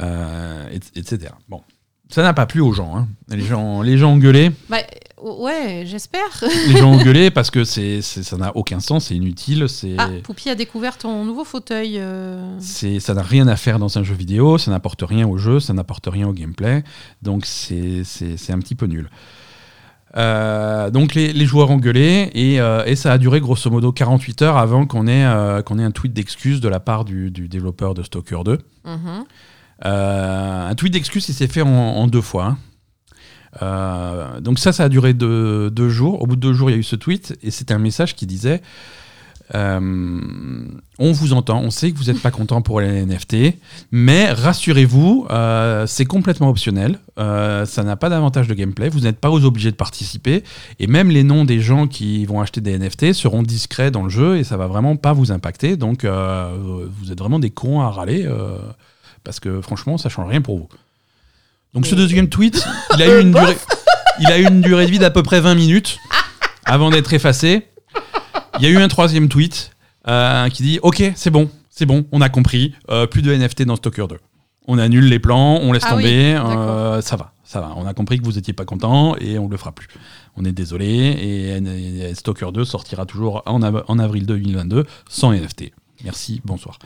euh, etc. Bon, ça n'a pas plu aux gens. Hein. Les gens, les gens ont gueulé. Bah, ouais, j'espère. les gens ont (laughs) gueulé parce que c'est, ça n'a aucun sens, c'est inutile. C'est... Ah, Poupie a découvert ton nouveau fauteuil. Euh. C'est, ça n'a rien à faire dans un jeu vidéo, ça n'apporte rien au jeu, ça n'apporte rien au gameplay. Donc c'est, un petit peu nul. Euh, donc les, les, joueurs ont gueulé et, euh, et, ça a duré grosso modo 48 heures avant qu'on ait, qu'on ait un tweet d'excuse de la part du, du développeur de Stalker 2. Euh, un tweet d'excuse, il s'est fait en, deux fois. Hein. Euh, donc ça, ça a duré deux, jours. Au bout de deux jours, il y a eu ce tweet et c'était un message qui disait euh, on vous entend, on sait que vous n'êtes pas content pour les NFT, mais rassurez-vous, c'est complètement optionnel. ça n'a pas d'avantage de gameplay. Vous n'êtes pas obligés de participer. Et même les noms des gens qui vont acheter des NFT seront discrets dans le jeu et ça va vraiment pas vous impacter. Donc vous êtes vraiment des cons à râler parce que franchement, ça change rien pour vous. Donc ce deuxième tweet, il a eu une durée, il a eu une durée de vie d'à peu près 20 minutes avant d'être effacé. Il y a eu un troisième tweet euh, qui dit Ok, c'est bon, c'est bon, on a compris, euh, plus de NFT dans Stalker 2. On annule les plans, on laisse ah tomber, euh, ça va, ça va. On a compris que vous n'étiez pas content et on le fera plus. On est désolé et, Stalker 2 sortira toujours en, en avril 2022 sans NFT. Merci, bonsoir.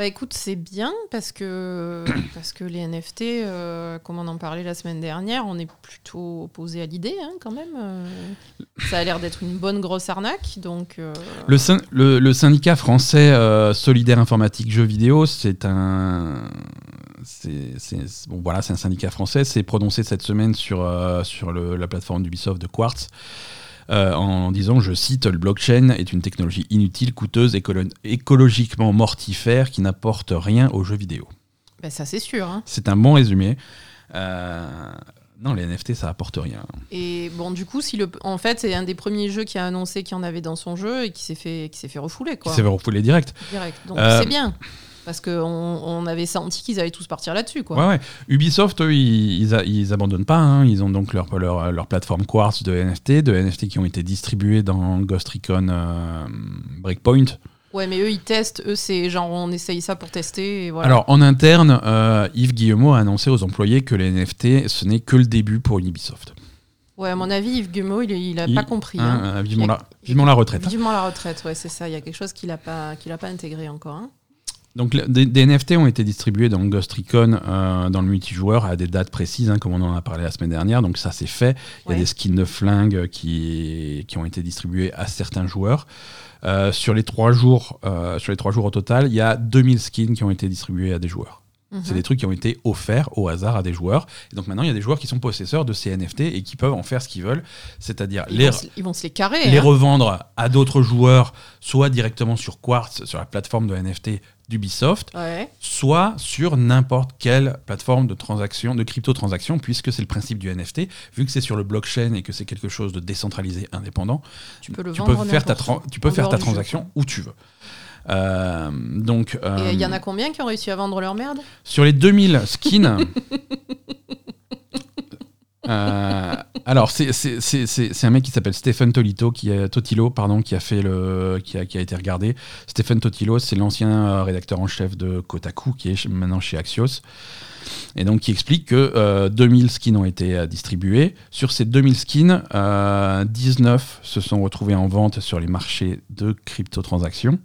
Bah écoute, c'est bien parce que, (coughs) parce que les NFT, euh, comme on en parlait la semaine dernière, on est plutôt opposé à l'idée hein, quand même. Euh. ça a l'air d'être une bonne grosse arnaque. Donc, euh. le, le, syndicat français Solidaire Informatique Jeux Vidéo, c'est un. C'est, bon, voilà, un syndicat français, c'est prononcé cette semaine sur, sur la plateforme d'Ubisoft de Quartz. Euh, en disant, je cite, le blockchain est une technologie inutile, coûteuse, écologiquement mortifère, qui n'apporte rien aux jeux vidéo. Ben ça c'est sûr. Hein. C'est un bon résumé. Euh, Non, les NFT, ça apporte rien. Et bon, du coup, si le, en fait, c'est un des premiers jeux qui a annoncé qu'il y en avait dans son jeu et qui s'est fait, qui s'est fait refouler, quoi. Qui s'est fait refouler direct. Direct. Donc c'est bien. Parce qu'on on avait senti qu'ils allaient tous partir là-dessus. Quoi. Ouais, ouais. Ubisoft, eux, ils, ils, abandonnent pas. Hein. Ils ont donc leur, leur, leur, plateforme Quartz de NFT, de NFT qui ont été distribués dans Ghost Recon euh, Breakpoint. Ouais, mais eux, ils testent. Eux, c'est genre, on essaye ça pour tester. Et voilà. Alors, en interne, euh, Yves Guillemot a annoncé aux employés que les NFT, ce n'est que le début pour Ubisoft. Ouais, à mon avis, Yves Guillemot, il n'a pas compris. Hein, hein. vivement, la, vivement, la, retraite. Vivement la retraite, ouais, c'est ça. Il y a quelque chose qu'il n'a pas, pas intégré encore. Hein. Donc des, NFT ont été distribués dans Ghost Recon euh, dans le multijoueur à des dates précises, hein, comme on en a parlé la semaine dernière. Donc ça c'est fait. Il y a des skins de flingues qui, qui ont été distribués à certains joueurs. Euh, sur les trois jours, euh, sur les trois jours au total, il y a 2000 skins qui ont été distribués à des joueurs. Mhm. C'est des trucs qui ont été offerts au hasard à des joueurs. Et donc maintenant, il y a des joueurs qui sont possesseurs de ces NFT et qui peuvent en faire ce qu'ils veulent, c'est-à-dire les, ils vont se les carrer, les hein. revendre à d'autres joueurs, soit directement sur Quartz, sur la plateforme de NFT d'Ubisoft, soit sur n'importe quelle plateforme de transaction, de crypto-transaction, puisque c'est le principe du NFT. Vu que c'est sur le blockchain et que c'est quelque chose de décentralisé, indépendant, tu peux, faire ta, tu peux faire ta transaction où tu veux. Euh, donc, et il y en a euh, combien qui ont réussi à vendre leur merde? Sur les 2000 skins. (laughs) Euh, alors, c'est un mec qui s'appelle Stephen Tolito, qui a, Totilo, pardon, qui a, fait le, qui a, été regardé. Stephen Totilo, c'est l'ancien euh, rédacteur en chef de Kotaku, qui est maintenant chez Axios. Et donc, qui explique que 2000 euh, skins ont été distribués. Sur ces 2000 skins, 19 se sont retrouvés en vente sur les marchés de crypto-transactions.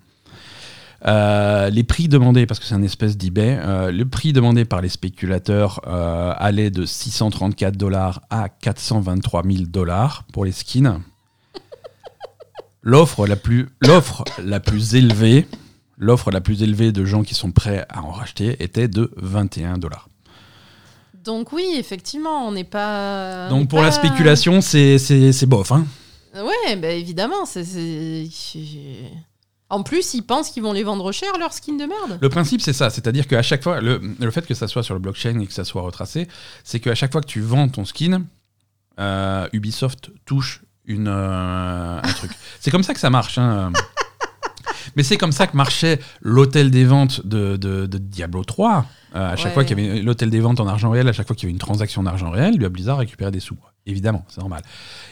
Euh, les prix demandés, parce que c'est un espèce d'eBay, euh, le prix demandé par les spéculateurs euh, allait de 634 dollars à 423 000 dollars pour les skins. L'offre la plus, l'offre la plus élevée, l'offre la plus élevée de gens qui sont prêts à en racheter était de 21 dollars. Donc oui, effectivement, on n'est pas. Donc pour la spéculation, c'est bof, hein. Ouais, bah évidemment, c'est en plus, ils pensent qu'ils vont les vendre cher, leurs skins de merde. Le principe, c'est ça. C'est-à-dire qu'à chaque fois, le, fait que ça soit sur le blockchain et que ça soit retracé, c'est qu'à chaque fois que tu vends ton skin, euh, Ubisoft touche une, euh, un truc. (laughs) C'est comme ça que ça marche. Hein. Mais c'est comme ça que marchait l'hôtel des ventes de, Diablo 3. Euh, à chaque fois qu'il y avait l'hôtel des ventes en argent réel, à chaque fois qu'il y avait une transaction en argent réel, lui a Blizzard récupéré des sous. Évidemment, c'est normal.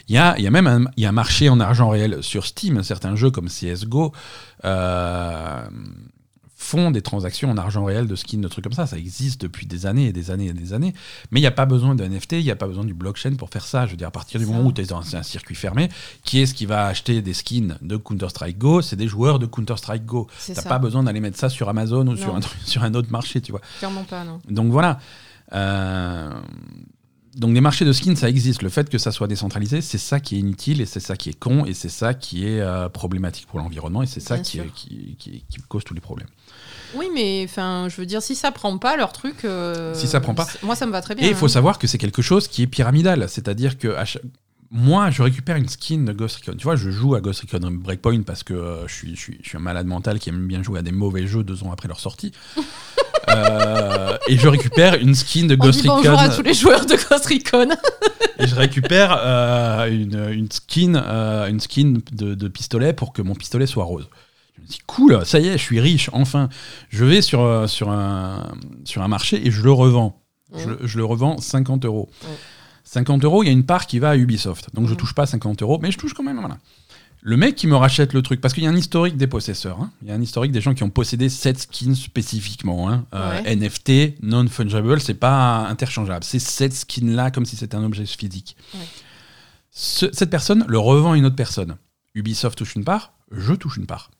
Il y a, y a, même un, y a un marché en argent réel sur Steam. Certains jeux comme CSGO euh, font des transactions en argent réel de skins, de trucs comme ça. Ça existe depuis des années et des années et des années. Mais il n'y a pas besoin d'un NFT, il n'y a pas besoin du blockchain pour faire ça. Je veux dire, à partir du moment où tu es dans un, circuit fermé, qui est-ce qui va acheter des skins de Counter-Strike Go? C'est des joueurs de Counter-Strike Go. Tu pas besoin d'aller mettre ça sur Amazon ou sur un, sur un, autre marché, tu vois. Clairement pas, non. Donc voilà. Euh, donc les marchés de skins, ça existe. Le fait que ça soit décentralisé, c'est ça qui est inutile et c'est ça qui est con et c'est ça qui est euh, problématique pour l'environnement et c'est ça qui, qui, cause tous les problèmes. Oui, mais enfin, je veux dire, si ça prend pas leur truc, euh, si ça prend pas, moi ça me va très bien. Et il faut hein. savoir que c'est quelque chose qui est pyramidal, c'est-à-dire que moi, je récupère une skin de Ghost Recon. Tu vois, je joue à Ghost Recon Breakpoint parce que euh, je, suis, je, suis, je, suis, un malade mental qui aime bien jouer à des mauvais jeux deux ans après leur sortie. (laughs) Euh, et je récupère une skin de Ghost Recon. Bonjour à tous les joueurs de Ghost Recon. (laughs) et je récupère euh, une, une, skin, une skin de, de, pistolet pour que mon pistolet soit rose. Me dis cool, ça y est, je suis riche, enfin. Je vais sur, sur, un, sur un marché et je le revends. Je, je, le revends 50 euros. 50 euros, il y a une part qui va à Ubisoft. Donc je touche pas 50 euros, mais je touche quand même. Voilà. Le mec qui me rachète le truc, parce qu'il y a un historique des possesseurs, hein. il y a un historique des gens qui ont possédé cette skin spécifiquement. Hein. Euh, NFT, non-fungible, c'est pas interchangeable. C'est cette skin-là comme si c'était un objet physique. cette personne le revend à une autre personne. Ubisoft touche une part, je touche une part.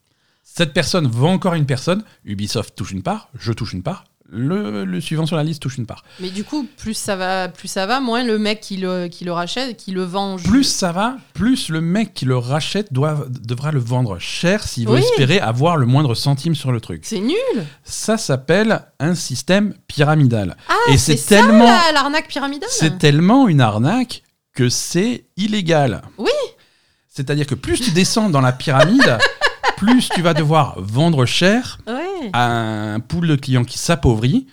Cette personne vend encore une personne, Ubisoft touche une part, je touche une part, le, suivant sur la liste touche une part. Mais du coup, plus ça va, plus ça va, moins le mec qui le, qui le rachète, qui le vend. Plus ça va, plus le mec qui le rachète doit, devra le vendre cher s'il veut espérer avoir le moindre centime sur le truc. C'est nul. Ça s'appelle un système pyramidal. Ah, Et c'est tellement l'arnaque pyramidale. C'est tellement une arnaque que c'est illégal. Oui. C'est-à-dire que plus tu descends dans la pyramide, (laughs) plus tu vas devoir vendre cher à un pool de clients qui s'appauvrit.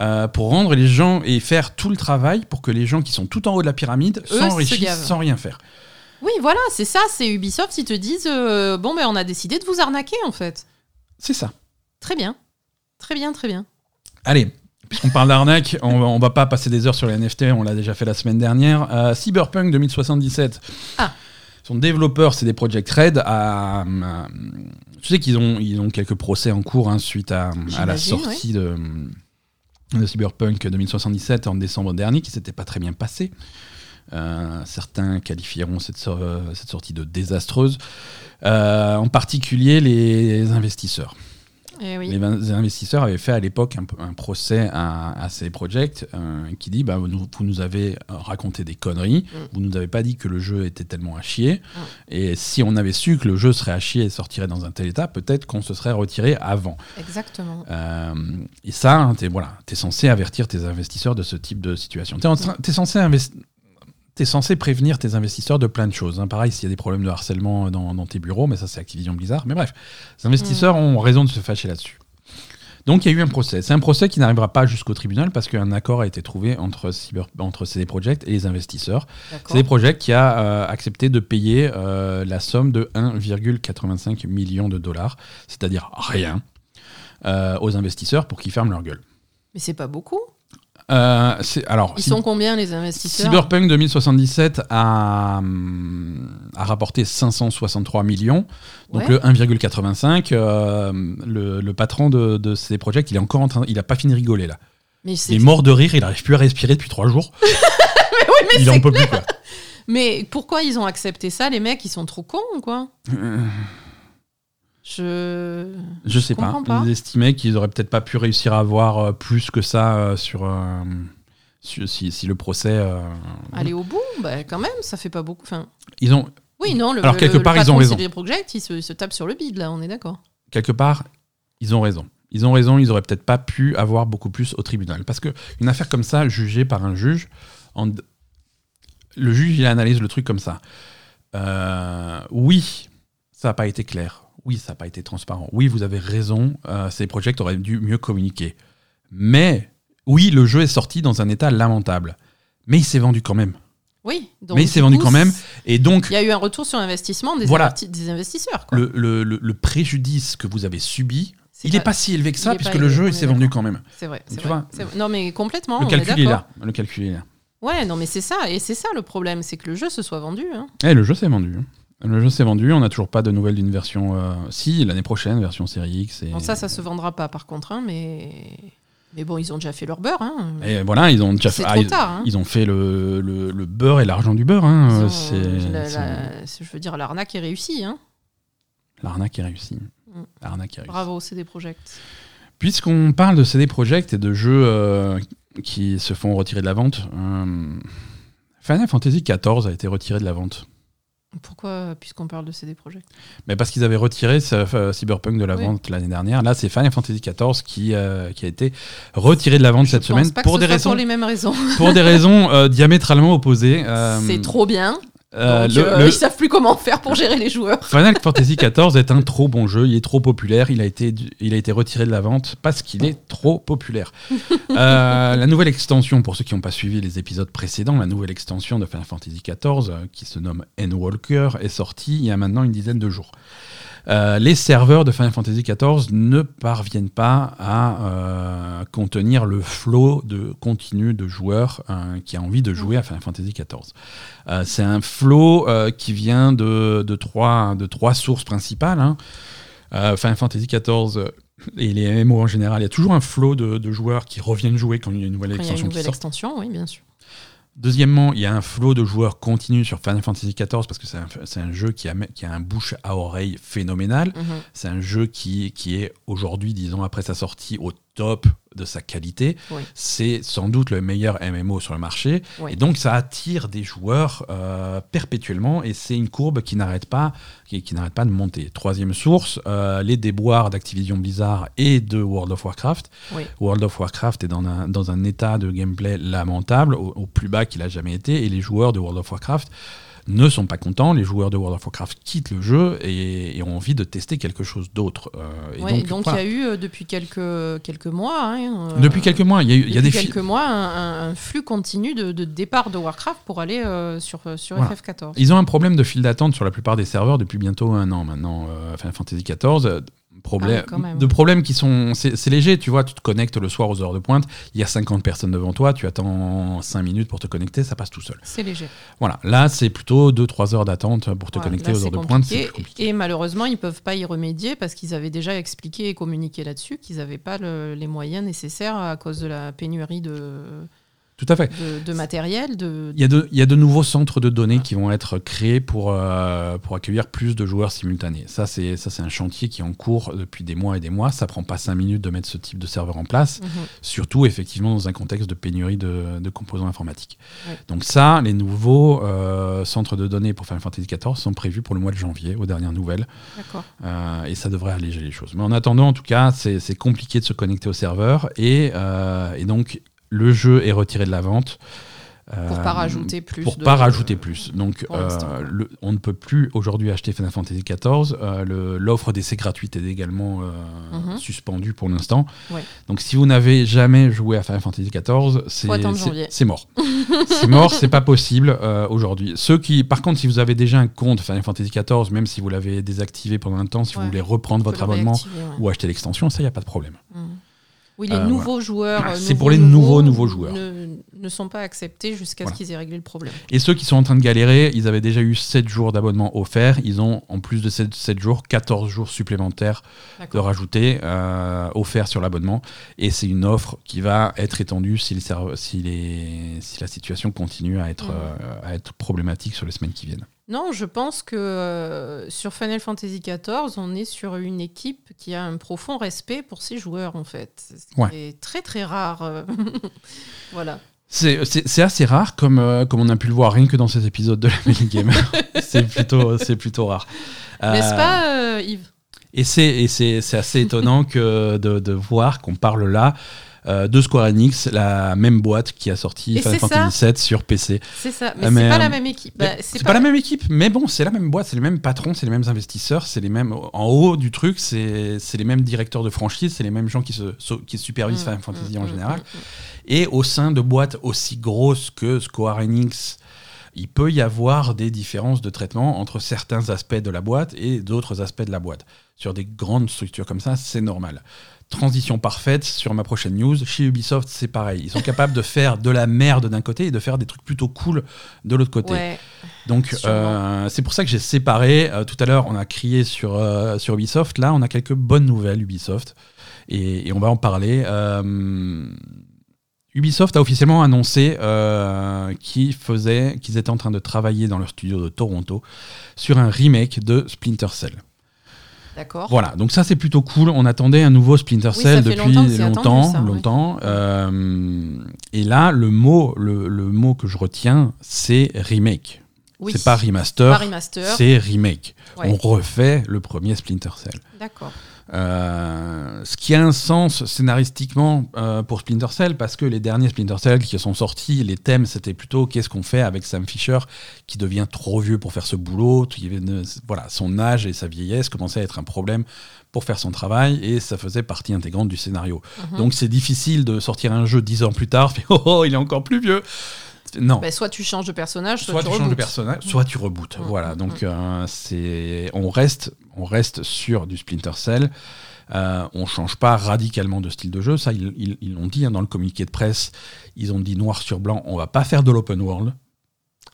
euh, pour rendre les gens et faire tout le travail pour que les gens qui sont tout en haut de la pyramide s'enrichissent sans rien faire. Oui, voilà, c'est ça, c'est Ubisoft, ils te disent euh, bon, ben on a décidé de vous arnaquer en fait. C'est ça. Très bien. Très bien, très bien. Allez, puisqu'on parle d'arnaque, on, on, va pas passer des heures sur les NFT, on l'a déjà fait la semaine dernière. Euh, Cyberpunk 2077. Ah. Son développeur, c'est des Project Red. À, tu sais qu'ils ont, ils ont quelques procès en cours hein, suite à, la sortie de, de, Cyberpunk 2077 en décembre dernier, qui s'était pas très bien passé. Euh, certains qualifieront cette, cette, sortie de désastreuse, euh, en particulier les investisseurs. Eh les, investisseurs avaient fait à l'époque un, procès à, ces projects euh, qui dit bah, vous, nous avez raconté des conneries, mm. vous nous avez pas dit que le jeu était tellement à chier, mm. et si on avait su que le jeu serait à chier et sortirait dans un tel état, peut-être qu'on se serait retiré avant. Exactement. et ça, hein, tu es, voilà, es censé avertir tes investisseurs de ce type de situation. Tu es, es, censé investir tu es censé prévenir tes investisseurs de plein de choses. Hein. Pareil, s'il y a des problèmes de harcèlement dans, tes bureaux, mais ça c'est Activision Blizzard. Mais bref, les investisseurs mm. ont raison de se fâcher là-dessus. Donc il y a eu un procès. C'est un procès qui n'arrivera pas jusqu'au tribunal parce qu'un accord a été trouvé entre, Cyber, entre CD Projekt et les investisseurs. CD Projekt qui a euh, accepté de payer euh, la somme de 1,85 million de dollars, c'est-à-dire rien, euh, aux investisseurs pour qu'ils ferment leur gueule. Mais c'est pas beaucoup euh, alors, Ils sont combien les investisseurs Cyberpunk 2077 a, a rapporté 563 millions, donc le 1,85. Euh, le, patron de, ces projets, il est encore en train, il a pas fini de rigoler là. il est mort de rire, il n'arrive plus à respirer depuis trois jours. (laughs) il en peut plus quoi. Mais pourquoi ils ont accepté ça, les mecs Ils sont trop cons, quoi? Euh, je. Je sais pas. Ils estimaient qu'ils auraient peut-être pas pu réussir à avoir euh, plus que ça euh, sur. Euh, si, si, le procès. Aller au bout, bah, quand même, ça fait pas beaucoup. Enfin... Ils ont. Oui, non, le, Alors, quelque part, ils ont raison. Project, il se, se tape sur le bide, là, on est d'accord. Quelque part, ils ont raison. Ils ont raison, ils auraient peut-être pas pu avoir beaucoup plus au tribunal. Parce qu'une affaire comme ça, jugée par un juge, en... le juge, il analyse le truc comme ça. oui, ça n'a pas été clair oui, ça n'a pas été transparent. Oui, vous avez raison, euh, ces projets auraient dû mieux communiquer. Mais, oui, le jeu est sorti dans un état lamentable. Mais il s'est vendu quand même. Oui, donc, mais il s'est vendu quand même. Et donc, il y a eu un retour sur investissement des, des investisseurs. Le, préjudice que vous avez subi, il n'est pas, si élevé que ça, puisque le jeu s'est vendu quand même. C'est vrai. non, mais complètement. Le calcul est, là. Le calcul est là. Ouais, non, mais c'est ça. Et c'est ça le problème, c'est que le jeu se soit vendu. Hein. Et eh, le jeu s'est vendu. Hein. Le jeu s'est vendu, on n'a toujours pas de nouvelles d'une version. Euh, si, l'année prochaine, version série X. Et... ça, ça se vendra pas par contre, hein, mais. Mais bon, ils ont déjà fait leur beurre. Hein. Et voilà, ils ont déjà fait. Ah, tard, hein. ils, ont fait le, le, beurre et l'argent du beurre. Hein. je veux dire, l'arnaque est réussie. L'arnaque est réussie. Mm. L'arnaque est réussie. Bravo, CD Projekt. Puisqu'on parle de CD Projekt et de jeux euh, qui se font retirer de la vente, euh, Final Fantasy XIV a été retiré de la vente. Pourquoi, puisqu'on parle de CD Projekt Mais Parce qu'ils avaient retiré euh, Cyberpunk de la vente l'année dernière. Là, c'est Final Fantasy XIV qui, euh, qui a été retiré de la vente cette semaine pour, des raisons, pour les mêmes raisons. pour des (laughs) raisons euh, diamétralement opposées. c'est trop bien. Euh, euh, Ils savent plus comment faire pour gérer les joueurs. (laughs) Final Fantasy XIV est un trop bon jeu, il est trop populaire, il a été, il a été retiré de la vente parce qu'il est trop populaire. (laughs) Euh, la nouvelle extension, pour ceux qui n'ont pas suivi les épisodes précédents, la nouvelle extension de Final Fantasy XIV, qui se nomme Endwalker, est sortie il y a maintenant une dizaine de jours. Euh, les serveurs de Final Fantasy XIV ne parviennent pas à euh, contenir le flot de continu de joueurs euh, qui a envie de jouer à Final Fantasy XIV. c'est un flot qui vient de, de, trois, de trois sources principales. Hein. Final Fantasy XIV et les MMO en général, il y a toujours un flot de, de joueurs qui reviennent jouer quand il y a une nouvelle extension. Il y a une nouvelle extension, oui, bien sûr. Deuxièmement, il y a un flot de joueurs continu sur Final Fantasy XIV parce que c'est un, jeu qui a, qui a un bouche à oreille phénoménal. Mhm. C'est un jeu qui, qui est aujourd'hui, disons, après sa sortie, au top de sa qualité. C'est sans doute le meilleur MMO sur le marché. Et donc, ça attire des joueurs euh, perpétuellement et c'est une courbe qui n'arrête pas, qui, n'arrête pas de monter. Troisième source, euh, les déboires d'Activision Blizzard et de World of Warcraft. World of Warcraft est dans un, dans un état de gameplay lamentable, au, plus bas qu'il a jamais été, et les joueurs de World of Warcraft ne sont pas contents, les joueurs de World of Warcraft quittent le jeu et, ont envie de tester quelque chose d'autre. Euh, donc il y a eu euh, depuis quelques, mois. Hein, euh, quelques mois, il y a, mois un, flux continu de, de, départ de Warcraft pour aller sur. FF14. Ils ont un problème de file d'attente sur la plupart des serveurs depuis bientôt un an maintenant, enfin Fantasy 14 ah, de problèmes qui sont. C'est léger, tu vois. Tu te connectes le soir aux heures de pointe, il y a 50 personnes devant toi, tu attends 5 minutes pour te connecter, ça passe tout seul. C'est léger. Voilà. Là, c'est plutôt 2-3 heures d'attente pour te connecter aux heures de pointe. Et malheureusement, ils ne peuvent pas y remédier parce qu'ils avaient déjà expliqué et communiqué là-dessus qu'ils n'avaient pas les moyens nécessaires à cause de la pénurie de tout à fait. De, matériel. De... Il, y a de, il y a de nouveaux centres de données qui vont être créés pour, euh, pour accueillir plus de joueurs simultanés. Ça, c'est un chantier qui est en cours depuis des mois et des mois. Ça prend pas cinq minutes de mettre ce type de serveur en place, mhm. surtout effectivement dans un contexte de pénurie de, de composants informatiques. Donc ça, les nouveaux euh, centres de données pour Final Fantasy XIV sont prévus pour le mois de janvier, aux dernières nouvelles. Euh, et ça devrait alléger les choses. Mais en attendant, en tout cas, c'est compliqué de se connecter au serveur. Et, et donc, le jeu est retiré de la vente. Pour pas rajouter plus. Pour pas rajouter plus. Donc, euh, on ne peut plus aujourd'hui acheter Final Fantasy XIV. Euh, l'offre d'essai gratuite est également euh, mhm. suspendue pour l'instant. Donc, si vous n'avez jamais joué à Final Fantasy XIV, c'est mort. (laughs) c'est mort, c'est pas possible aujourd'hui. Ceux qui, par contre, si vous avez déjà un compte Final Fantasy XIV, même si vous l'avez désactivé pendant un temps, si vous voulez reprendre votre abonnement ou acheter l'extension, ça, il n'y a pas de problème. Mhm. Oui, les euh, nouveaux joueurs. Euh, c'est pour les nouveaux, nouveaux joueurs. Ne, sont pas acceptés jusqu'à ce qu'ils aient réglé le problème. Et ceux qui sont en train de galérer, ils avaient déjà eu 7 jours d'abonnement offert. Ils ont, en plus de 7, 7 jours, 14 jours supplémentaires de rajouter euh, offerts sur l'abonnement. Et c'est une offre qui va être étendue si, les, si, les, si la situation continue à être, mmh. à être problématique sur les semaines qui viennent. Non, je pense que euh, sur Final Fantasy XIV, on est sur une équipe qui a un profond respect pour ses joueurs, en fait. C'est très, très rare. Euh, (laughs) voilà. C'est assez rare, comme, euh, comme on a pu le voir rien que dans ces épisodes de la Mini Gamer. (laughs) c'est plutôt, plutôt rare. N'est-ce pas, Yves? Et c'est assez étonnant que de, de voir qu'on parle là euh, de Square Enix, la même boîte qui a sorti Final Fantasy VII sur PC. C'est ça, mais, c'est pas la même équipe. Bah, c'est pas... la même équipe, mais bon, c'est la même boîte, c'est les mêmes patrons, c'est les mêmes investisseurs, c'est les mêmes. En haut du truc, c'est les mêmes directeurs de franchise, c'est les mêmes gens qui, se, qui supervisent mmh, Final Fantasy mmh, en mmh, général. Et au sein de boîtes aussi grosses que Square Enix, il peut y avoir des différences de traitement entre certains aspects de la boîte et d'autres aspects de la boîte. Sur des grandes structures comme ça, c'est normal transition parfaite sur ma prochaine news. Chez Ubisoft, c'est pareil. Ils sont capables de faire de la merde d'un côté et de faire des trucs plutôt cool de l'autre côté. Donc, euh, c'est pour ça que j'ai séparé. Euh, tout à l'heure, on a crié sur, euh, sur Ubisoft. Là, on a quelques bonnes nouvelles, Ubisoft. Et, on va en parler. Ubisoft a officiellement annoncé qu'ils qu'ils étaient en train de travailler dans leur studio de Toronto sur un remake de Splinter Cell. Voilà, donc ça c'est plutôt cool. On attendait un nouveau Splinter Cell depuis longtemps, longtemps. Euh, et là, le mot, le, mot que je retiens, c'est remake. C'est pas remaster, c'est remake. On refait le premier Splinter Cell. D'accord. Euh, ce qui a un sens scénaristiquement euh, pour Splinter Cell, parce que les derniers Splinter Cell qui sont sortis, les thèmes c'était plutôt qu'est-ce qu'on fait avec Sam Fisher qui devient trop vieux pour faire ce boulot. voilà, son âge et sa vieillesse commençaient à être un problème pour faire son travail et ça faisait partie intégrante du scénario. Mhm. Donc c'est difficile de sortir un jeu dix ans plus tard, (laughs) oh, oh il est encore plus vieux. Non. Bah, soit tu changes de personnage, soit, tu, changes de personnage, soit tu rebootes. Mm. Voilà, donc mm. euh, c'est on reste on reste sur du Splinter Cell. Euh, on change pas radicalement de style de jeu. Ça, ils l'ont dit hein, dans le communiqué de presse. Ils ont dit noir sur blanc, on va pas faire de l'open world.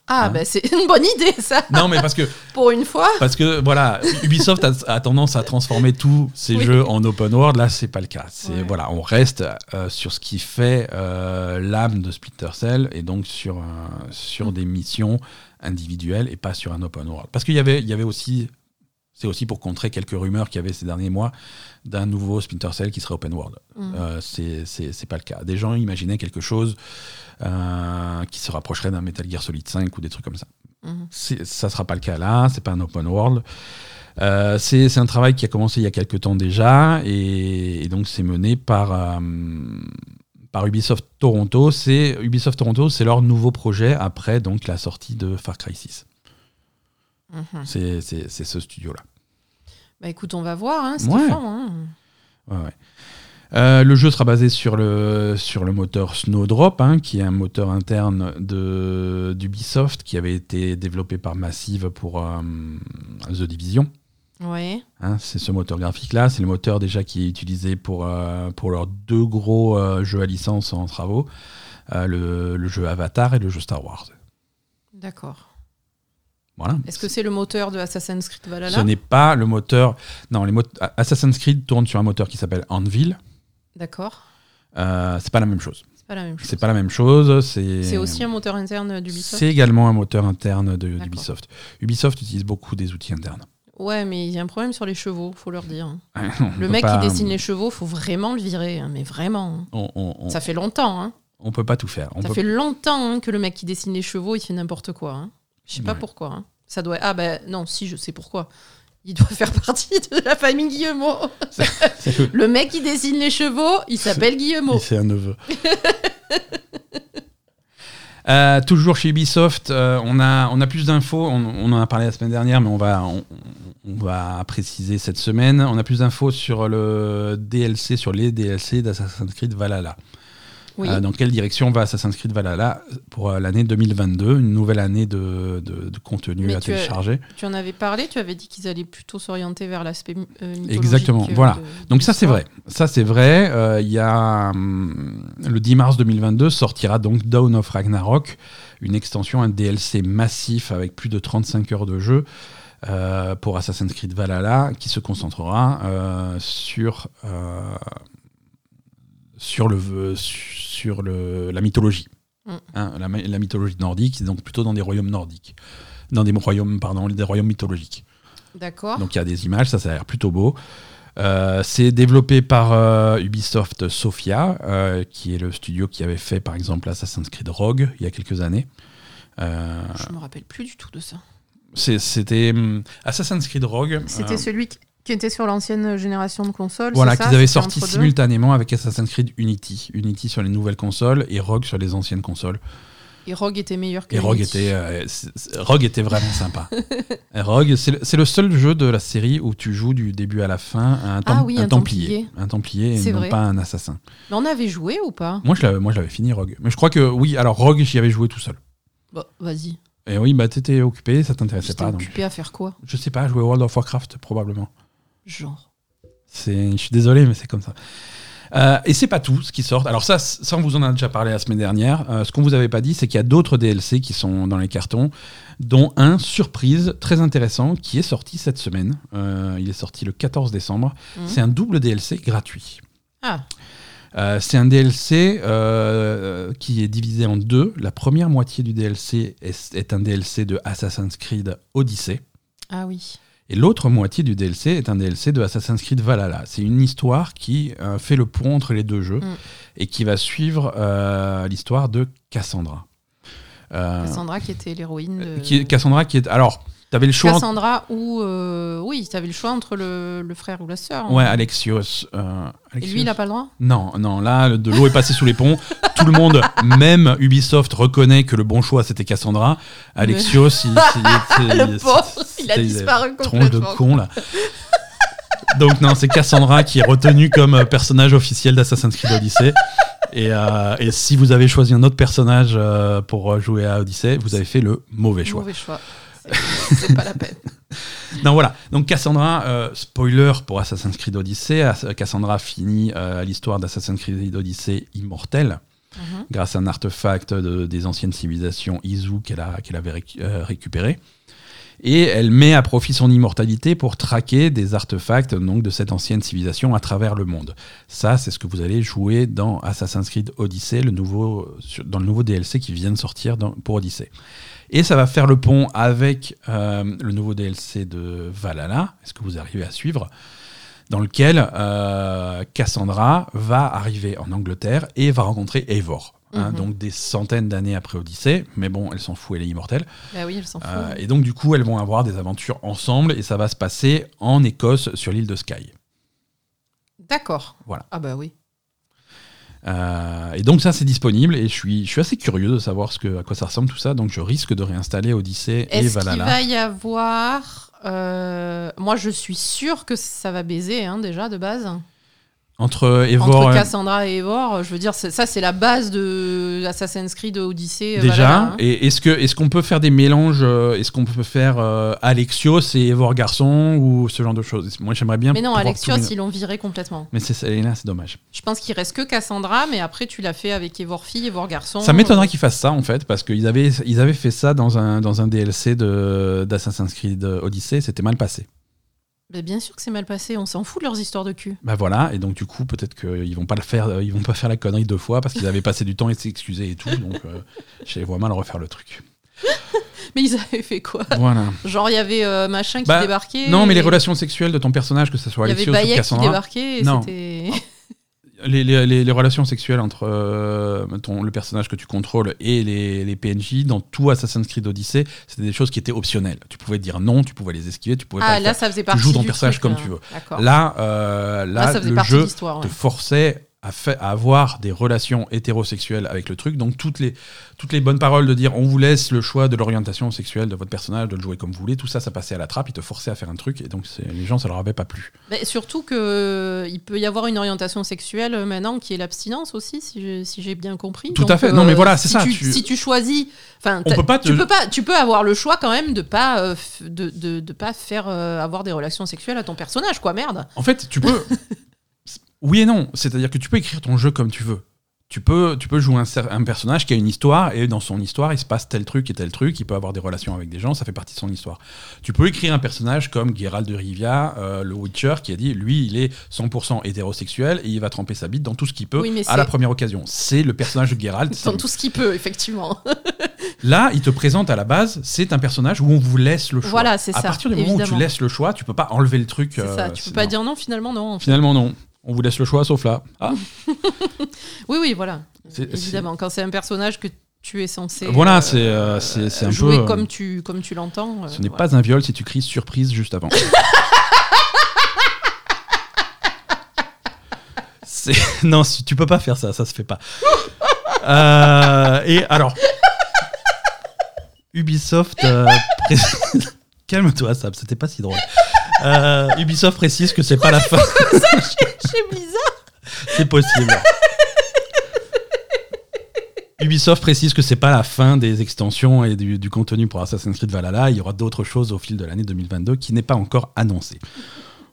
Ah, hein ben c'est une bonne idée, ça. Non, mais parce que. (laughs) Pour une fois. Parce que, voilà, Ubisoft a, tendance à transformer tous ses jeux en open world. Là, c'est pas le cas. C'est, voilà, on reste euh, sur ce qui fait euh, l'âme de Splinter Cell et donc sur, sur des missions individuelles et pas sur un open world. Parce qu'il y avait, il y avait aussi. C'est aussi pour contrer quelques rumeurs qu'il y avait ces derniers mois d'un nouveau Splinter Cell qui serait open world. Mm. Euh, c'est pas le cas. Des gens imaginaient quelque chose euh, qui se rapprocherait d'un Metal Gear Solid 5 ou des trucs comme ça. Mhm. Ça sera pas le cas là, c'est pas un open world. Euh, c'est un travail qui a commencé il y a quelques temps déjà et, donc c'est mené par, euh, par Ubisoft Toronto. C'est Ubisoft Toronto, c'est leur nouveau projet après donc la sortie de Far Cry 6. Mhm. C'est ce studio-là. Bah écoute, on va voir hein, ce qu'ils font. Hein. Ouais, ouais. Euh, le jeu sera basé sur le, sur le moteur Snowdrop, hein, qui est un moteur interne d'Ubisoft qui avait été développé par Massive pour euh, The Division. Ouais. Hein, c'est ce moteur graphique-là. C'est le moteur déjà qui est utilisé pour, euh, pour leurs deux gros jeux à licence en travaux le, le, jeu Avatar et le jeu Star Wars. D'accord. Voilà. Est-ce que c'est le moteur de Assassin's Creed Valhalla Ce n'est pas le moteur. Non, les Assassin's Creed tourne sur un moteur qui s'appelle Anvil. D'accord. Euh, c'est pas la même chose. C'est pas la même chose. C'est pas la même chose. C'est aussi un moteur interne d'Ubisoft. C'est également un moteur interne d'Ubisoft. Ubisoft utilise beaucoup des outils internes. Ouais, mais il y a un problème sur les chevaux, faut leur dire. le mec qui dessine les chevaux, faut vraiment le virer, hein, mais vraiment. Ça fait longtemps. Hein. On peut pas tout faire. ça fait longtemps hein, que le mec qui dessine les chevaux, il fait n'importe quoi. Je sais pas pourquoi. Hein. Ça doit. Ah ben non, si je sais pourquoi il doit faire partie de la famille Guillemot. le mec qui dessine les chevaux, il s'appelle Guillemot. C'est un neveu. (laughs) Euh, toujours chez Ubisoft, euh, on, a, on a plus d'infos. On, en a parlé la semaine dernière, mais on va, on, va préciser cette semaine. On a plus d'infos sur le DLC, sur les DLC d'Assassin's Creed Valhalla. Euh, dans quelle direction va Assassin's Creed Valhalla pour euh, l'année 2022, une nouvelle année de, contenu à télécharger. tu en avais parlé, tu avais dit qu'ils allaient plutôt s'orienter vers l'aspect euh, Exactement, voilà. donc ça c'est vrai. Ça c'est vrai. Il y a hum, le 10 mars 2022 sortira donc Dawn of Ragnarok, une extension, un DLC massif avec plus de 35 heures de jeu. pour Assassin's Creed Valhalla, qui se concentrera sur sur, le, sur le, la mythologie. Mm. Hein, la, mythologie nordique, donc plutôt dans des royaumes nordiques. Dans des royaumes, pardon, des royaumes mythologiques. D'accord. Donc il y a des images, ça, ça a l'air plutôt beau. Euh, c'est développé par euh, Ubisoft Sophia, euh, qui est le studio qui avait fait par exemple Assassin's Creed Rogue il y a quelques années. Je ne me rappelle plus du tout de ça. C'était hum, Assassin's Creed Rogue. C'était celui qui, qui était sur l'ancienne génération de consoles. Voilà, qu'ils avaient sorti simultanément avec Assassin's Creed Unity. Unity sur les nouvelles consoles et Rogue sur les anciennes consoles. Et Rogue était meilleur que Et Rogue était, euh, Rogue était vraiment sympa. (laughs) Rogue, c'est le, seul jeu de la série où tu joues du début à la fin un, ah un, templier. Un templier et non pas un assassin. Mais on avait joué ou pas? Moi, je l'avais fini, Rogue. Mais je crois que oui, alors Rogue, j'y avais joué tout seul. Bon, vas-y. Et oui, bah t'étais occupé, ça t'intéressait pas. occupé à faire quoi? Je sais pas, jouer World of Warcraft, probablement genre. C'est, je suis désolé, mais c'est comme ça. Euh, et c'est pas tout ce qui sort. Alors ça, ça on vous en a déjà parlé la semaine dernière. Euh, ce qu'on vous avait pas dit, c'est qu'il y a d'autres DLC qui sont dans les cartons, dont un surprise très intéressant qui est sorti cette semaine. Euh, il est sorti le 14 décembre. Mhm. C'est un double DLC gratuit. Ah. c'est un DLC qui est divisé en deux. La première moitié du DLC est, est un DLC de Assassin's Creed Odyssey. Ah oui. Et l'autre moitié du DLC est un DLC de Assassin's Creed Valhalla. C'est une histoire qui euh, fait le pont entre les deux jeux mm. et qui va suivre euh, l'histoire de Cassandra. Euh, Cassandra qui était l'héroïne de... Qui, Cassandra qui est... Alors, T'avais le choix. Cassandra ou euh, oui, t'avais le choix entre le, le, frère ou la sœur. Hein. Ouais, Alexios, euh, Et lui, il a pas le droit? Non, non. Là, de l'eau est passée sous les ponts. Tout le monde, même Ubisoft, reconnaît que le bon choix c'était Cassandra. Alexios, il, (laughs) le pauvre, il a disparu complètement. Tronche de con là. Donc non, c'est Cassandra qui est retenue comme euh, personnage officiel d'Assassin's Creed Odyssey. Et, euh, et, si vous avez choisi un autre personnage euh, pour jouer à Odyssey, vous avez fait le mauvais choix. Mauvais choix. C'est pas la peine. (laughs) non, voilà. Donc Cassandra, euh, spoiler pour Assassin's Creed Odyssey, Cassandra finit euh, l'histoire d'Assassin's Creed Odyssey immortelle. Mhm. grâce à un artefact des anciennes civilisations Izu qu'elle avait euh, récupéré. Et elle met à profit son immortalité pour traquer des artefacts donc, de cette ancienne civilisation à travers le monde. Ça, c'est ce que vous allez jouer dans Assassin's Creed Odyssey, le nouveau, dans le nouveau DLC qui vient de sortir pour Odyssey. Et ça va faire le pont avec euh, le nouveau DLC de Valhalla, est-ce que vous arrivez à suivre dans lequel euh, Cassandra va arriver en Angleterre et va rencontrer Eivor. Hein, mhm. donc des centaines d'années après Odyssée, mais bon, elle s'en fout, elle est immortelle. Bah oui, elle s'en fout. Euh, et donc du coup, elles vont avoir des aventures ensemble et ça va se passer en Écosse sur l'île de Skye. D'accord. Voilà. Ah bah oui. Euh, et donc ça c'est disponible et je suis, je suis assez curieux de savoir ce que, à quoi ça ressemble tout ça. Donc je risque de réinstaller Odyssey et Valhalla. Est-ce qu'il va y avoir... Euh, moi je suis sûr que ça va baiser hein, déjà de base. Entre Evor. Entre Cassandra et Evor, je veux dire, ça c'est la base de Assassin's Creed Odyssey. Euh, Déjà, hein. et est-ce que est-ce qu'on peut faire des mélanges euh, Est-ce qu'on peut faire euh, Alexios et Evor garçon ou ce genre de choses? Moi, j'aimerais bien. Mais non, Alexios, ils l'ont viré complètement. Mais c'est là, c'est dommage. Je pense qu'il reste que Cassandra, mais après tu l'as fait avec Evor fille, Evor garçon. Ça m'étonnerait qu'ils fassent ça en fait, parce qu'ils avaient ils avaient fait ça dans un dans un DLC de d'Assassin's Creed Odyssey, c'était mal passé bien sûr que c'est mal passé, on s'en fout de leurs histoires de cul. Bah voilà, et donc du coup peut-être qu'ils vont pas le faire, euh, ils vont pas faire la connerie deux fois parce qu'ils avaient passé du temps et s'excuser et tout, donc euh, je les vois mal refaire le truc. (laughs) mais ils avaient fait quoi? Voilà. Genre il y avait euh, machin qui bah, débarquait. Non, mais les relations sexuelles de ton personnage, que ce soit Alexis ou Cassandra. Il y avait qui débarquait et c'était (laughs) les, les, les, relations sexuelles entre euh, le personnage que tu contrôles et les, les, PNJ dans tout Assassin's Creed Odyssey, c'était des choses qui étaient optionnelles. Tu pouvais dire non, tu pouvais les esquiver, tu pouvais ah, pas. là, ça faisait partie tu joues ton personnage comme tu veux. Là, euh, là, le jeu te forçait à, fait, à, avoir des relations hétérosexuelles avec le truc. Donc toutes les, toutes les bonnes paroles de dire on vous laisse le choix de l'orientation sexuelle de votre personnage, de le jouer comme vous voulez, tout ça, ça passait à la trappe, ils te forçaient à faire un truc, et donc les gens, ça leur avait pas plu. Mais surtout qu'il euh, peut y avoir une orientation sexuelle euh, maintenant qui est l'absence aussi, si j'ai bien compris. Tout à fait, non mais euh, voilà, c'est ça. Si tu choisis, enfin, tu peux pas, tu peux avoir le choix quand même de pas, de, de, de, pas faire avoir des relations sexuelles à ton personnage, quoi, merde. En fait, tu peux. (laughs) Oui et non. C'est-à-dire que tu peux écrire ton jeu comme tu veux. Tu peux, tu peux jouer un, un, personnage qui a une histoire et dans son histoire il se passe tel truc et tel truc, il peut avoir des relations avec des gens, ça fait partie de son histoire. Tu peux écrire un personnage comme Geralt de Rivia, euh, le Witcher, qui a dit lui il est 100% hétérosexuel et il va tremper sa bite dans tout ce qu'il peut à la première occasion. C'est le personnage de Geralt. dans tout ce qu'il peut, effectivement. (laughs) Là, il te présente à la base, c'est un personnage où on vous laisse le choix. Voilà, c'est ça. À partir du moment où tu laisses le choix, tu peux pas enlever le truc. C'est ça, euh, tu peux pas dire non, finalement non. Finalement non. On vous laisse le choix, sauf là. Ah. (laughs) oui, oui, voilà. Évidemment, quand c'est un personnage que tu es censé. Voilà, c'est euh, c'est un jouer peu. comme tu comme tu l'entends. Euh, ce n'est pas un viol si tu cries surprise juste avant. (laughs) non, tu peux pas faire ça, ça se fait pas. Euh, et alors, Ubisoft. (laughs) Calme-toi, ça, c'était pas si drôle. Euh, Ubisoft précise que c'est pas la fin. chez Blizzard C'est possible. Ubisoft précise que c'est pas la fin des extensions et du, contenu pour Assassin's Creed Valhalla. Il y aura d'autres choses au fil de l'année 2022 qui n'est pas encore annoncé.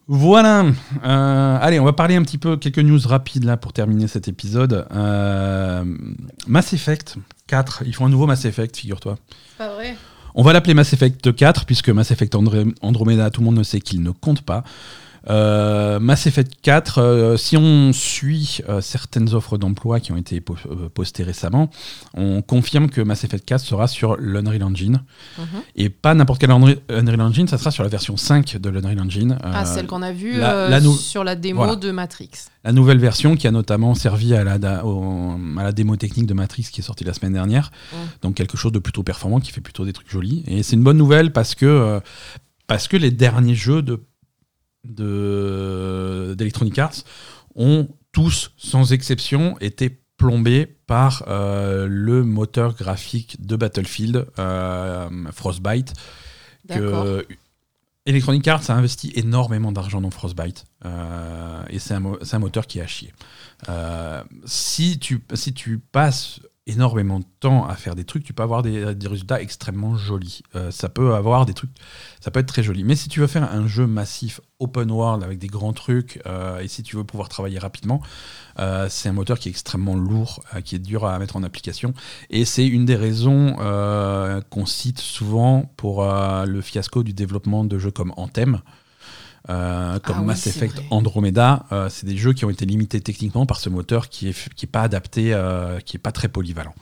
Voilà. Euh, allez, on va parler un petit peu quelques news rapides là pour terminer cet épisode. Euh, Mass Effect 4. Ils font un nouveau Mass Effect, figure-toi. Pas vrai. On va l'appeler Mass Effect 4, puisque Mass Effect Andromeda, tout le monde ne sait qu'il ne compte pas. Euh, Mass Effect 4, euh, si on suit euh, certaines offres d'emploi qui ont été postées récemment, on confirme que Mass Effect 4 sera sur l'Unreal Engine. Mhm. Et pas n'importe quel Unreal Engine, ça sera sur la version 5 de l'Unreal Engine. ah, celle qu'on a vue sur la démo de Matrix. La nouvelle version qui a notamment servi à la, à la démo technique de Matrix qui est sortie la semaine dernière. Donc quelque chose de plutôt performant qui fait plutôt des trucs jolis. Et c'est une bonne nouvelle parce que, parce que les derniers jeux de d'Electronic Arts ont tous, sans exception, été plombés par euh, le moteur graphique de Battlefield, euh, Frostbite, que Electronic Arts a investi énormément d'argent dans Frostbite euh, et c'est un, moteur qui est à chier. Si, tu, si tu passes énormément de temps à faire des trucs, tu peux avoir des, résultats extrêmement jolis. Euh, ça peut avoir des trucs, ça peut être très joli. Mais si tu veux faire un jeu massif open world avec des grands trucs euh, et si tu veux pouvoir travailler rapidement, euh, c'est un moteur qui est extrêmement lourd, qui est dur à mettre en application. Et c'est une des raisons qu'on cite souvent pour le fiasco du développement de jeux comme Anthem. Euh, comme ah Mass Effect Andromeda, euh, c'est des jeux qui ont été limités techniquement par ce moteur qui est qui est pas adapté, euh, qui est pas très polyvalent.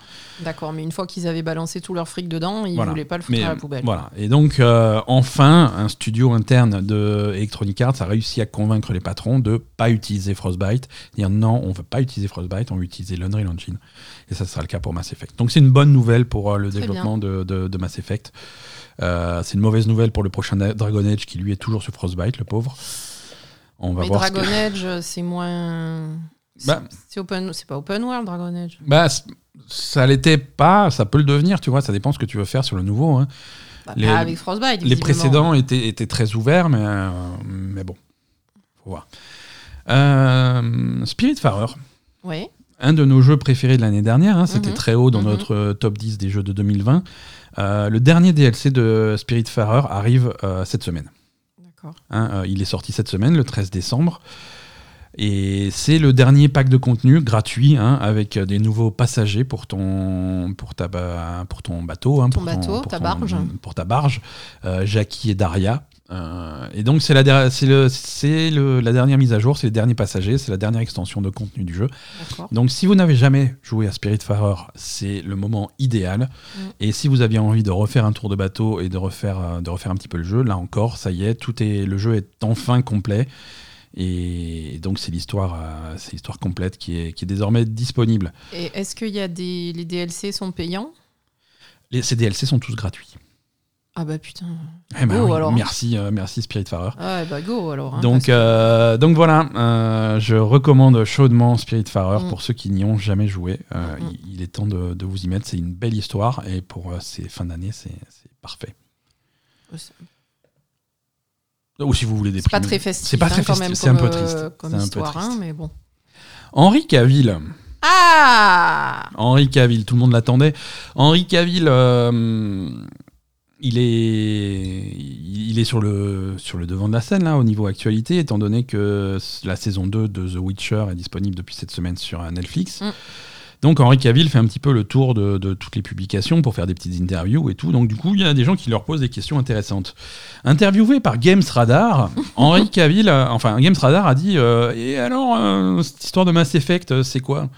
D'accord, mais une fois qu'ils avaient balancé tout leur fric dedans, ils ne voulaient pas le foutre à la poubelle. Voilà. Et donc enfin, un studio interne de Electronic Arts a réussi à convaincre les patrons de pas utiliser Frostbite, dire non, on veut pas utiliser Frostbite, on veut utiliser l'Unreal Engine. Et ça sera le cas pour Mass Effect. Donc c'est une bonne nouvelle pour le développement de, de Mass Effect. Euh, c'est une mauvaise nouvelle pour le prochain Dragon Age qui lui est toujours sur Frostbite, le pauvre. On va Mais Dragon Age, c'est moins. Bah, c'est open, c'est pas open world Dragon Age. Bah, ça l'était pas, ça peut le devenir, tu vois, ça dépend ce que tu veux faire sur le nouveau. Hein. Bah, les, avec Frostbite. Les précédents étaient, étaient, très ouverts, mais, euh, mais bon, faut voir. Euh, Spiritfarer. Oui. Un de nos jeux préférés de l'année dernière, hein, c'était mhm. très haut dans mhm. notre euh, top 10 des jeux de 2020. le dernier DLC de Spiritfarer arrive cette semaine. D'accord. Hein, il est sorti cette semaine, le 13 décembre. Et c'est le dernier pack de contenu gratuit hein, avec des nouveaux passagers pour ton, pour ta, pour ton bateau. Hein, pour bateau, ta barge. Pour ta barge, euh, Jackie et Daria. Euh, et donc c'est la, dernière mise à jour, c'est les derniers passagers, c'est la dernière extension de contenu du jeu. Donc si vous n'avez jamais joué à Spiritfarer, c'est le moment idéal. Mm. Et si vous aviez envie de refaire un tour de bateau et de refaire, euh, de refaire un petit peu le jeu, là encore, ça y est, tout est, le jeu est enfin complet. Et donc c'est l'histoire, euh, c'est l'histoire complète qui est, qui est désormais disponible. Et est-ce qu'il y a des les DLC sont payants? Les, Ces DLC sont tous gratuits. Ah bah putain. Eh ben alors. Merci, euh, merci Spiritfarer. Ah bah go alors. Hein, donc, euh, donc voilà, je recommande chaudement Spiritfarer mm. pour ceux qui n'y ont jamais joué. Mm, mm. il, est temps de, de, vous y mettre. C'est une belle histoire et pour ces fins d'année, c'est parfait. Ou si vous voulez des C'est pas très festif. C'est pas très festif, c'est un peu triste. Euh, comme histoire, hein, mais bon. Henri Cavill. Ah Henri Cavill, tout le monde l'attendait. Henri Cavill, euh, il est, il est sur, le, sur le devant de la scène là, au niveau actualité, étant donné que la saison 2 de The Witcher est disponible depuis cette semaine sur Netflix. Mm. Donc Henri Cavill fait un petit peu le tour de, toutes les publications pour faire des petites interviews et tout. Donc du coup, il y a des gens qui leur posent des questions intéressantes. Interviewé par Games Radar, (laughs) Henri Cavill, enfin Games Radar a dit euh, Et alors, euh, cette histoire de Mass Effect, euh, c'est quoi?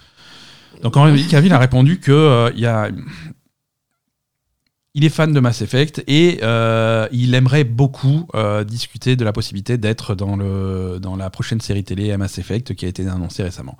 Donc Henri Cavill a répondu que il y a il est fan de Mass Effect et il aimerait beaucoup discuter de la possibilité d'être dans, dans la prochaine série télé Mass Effect qui a été annoncée récemment.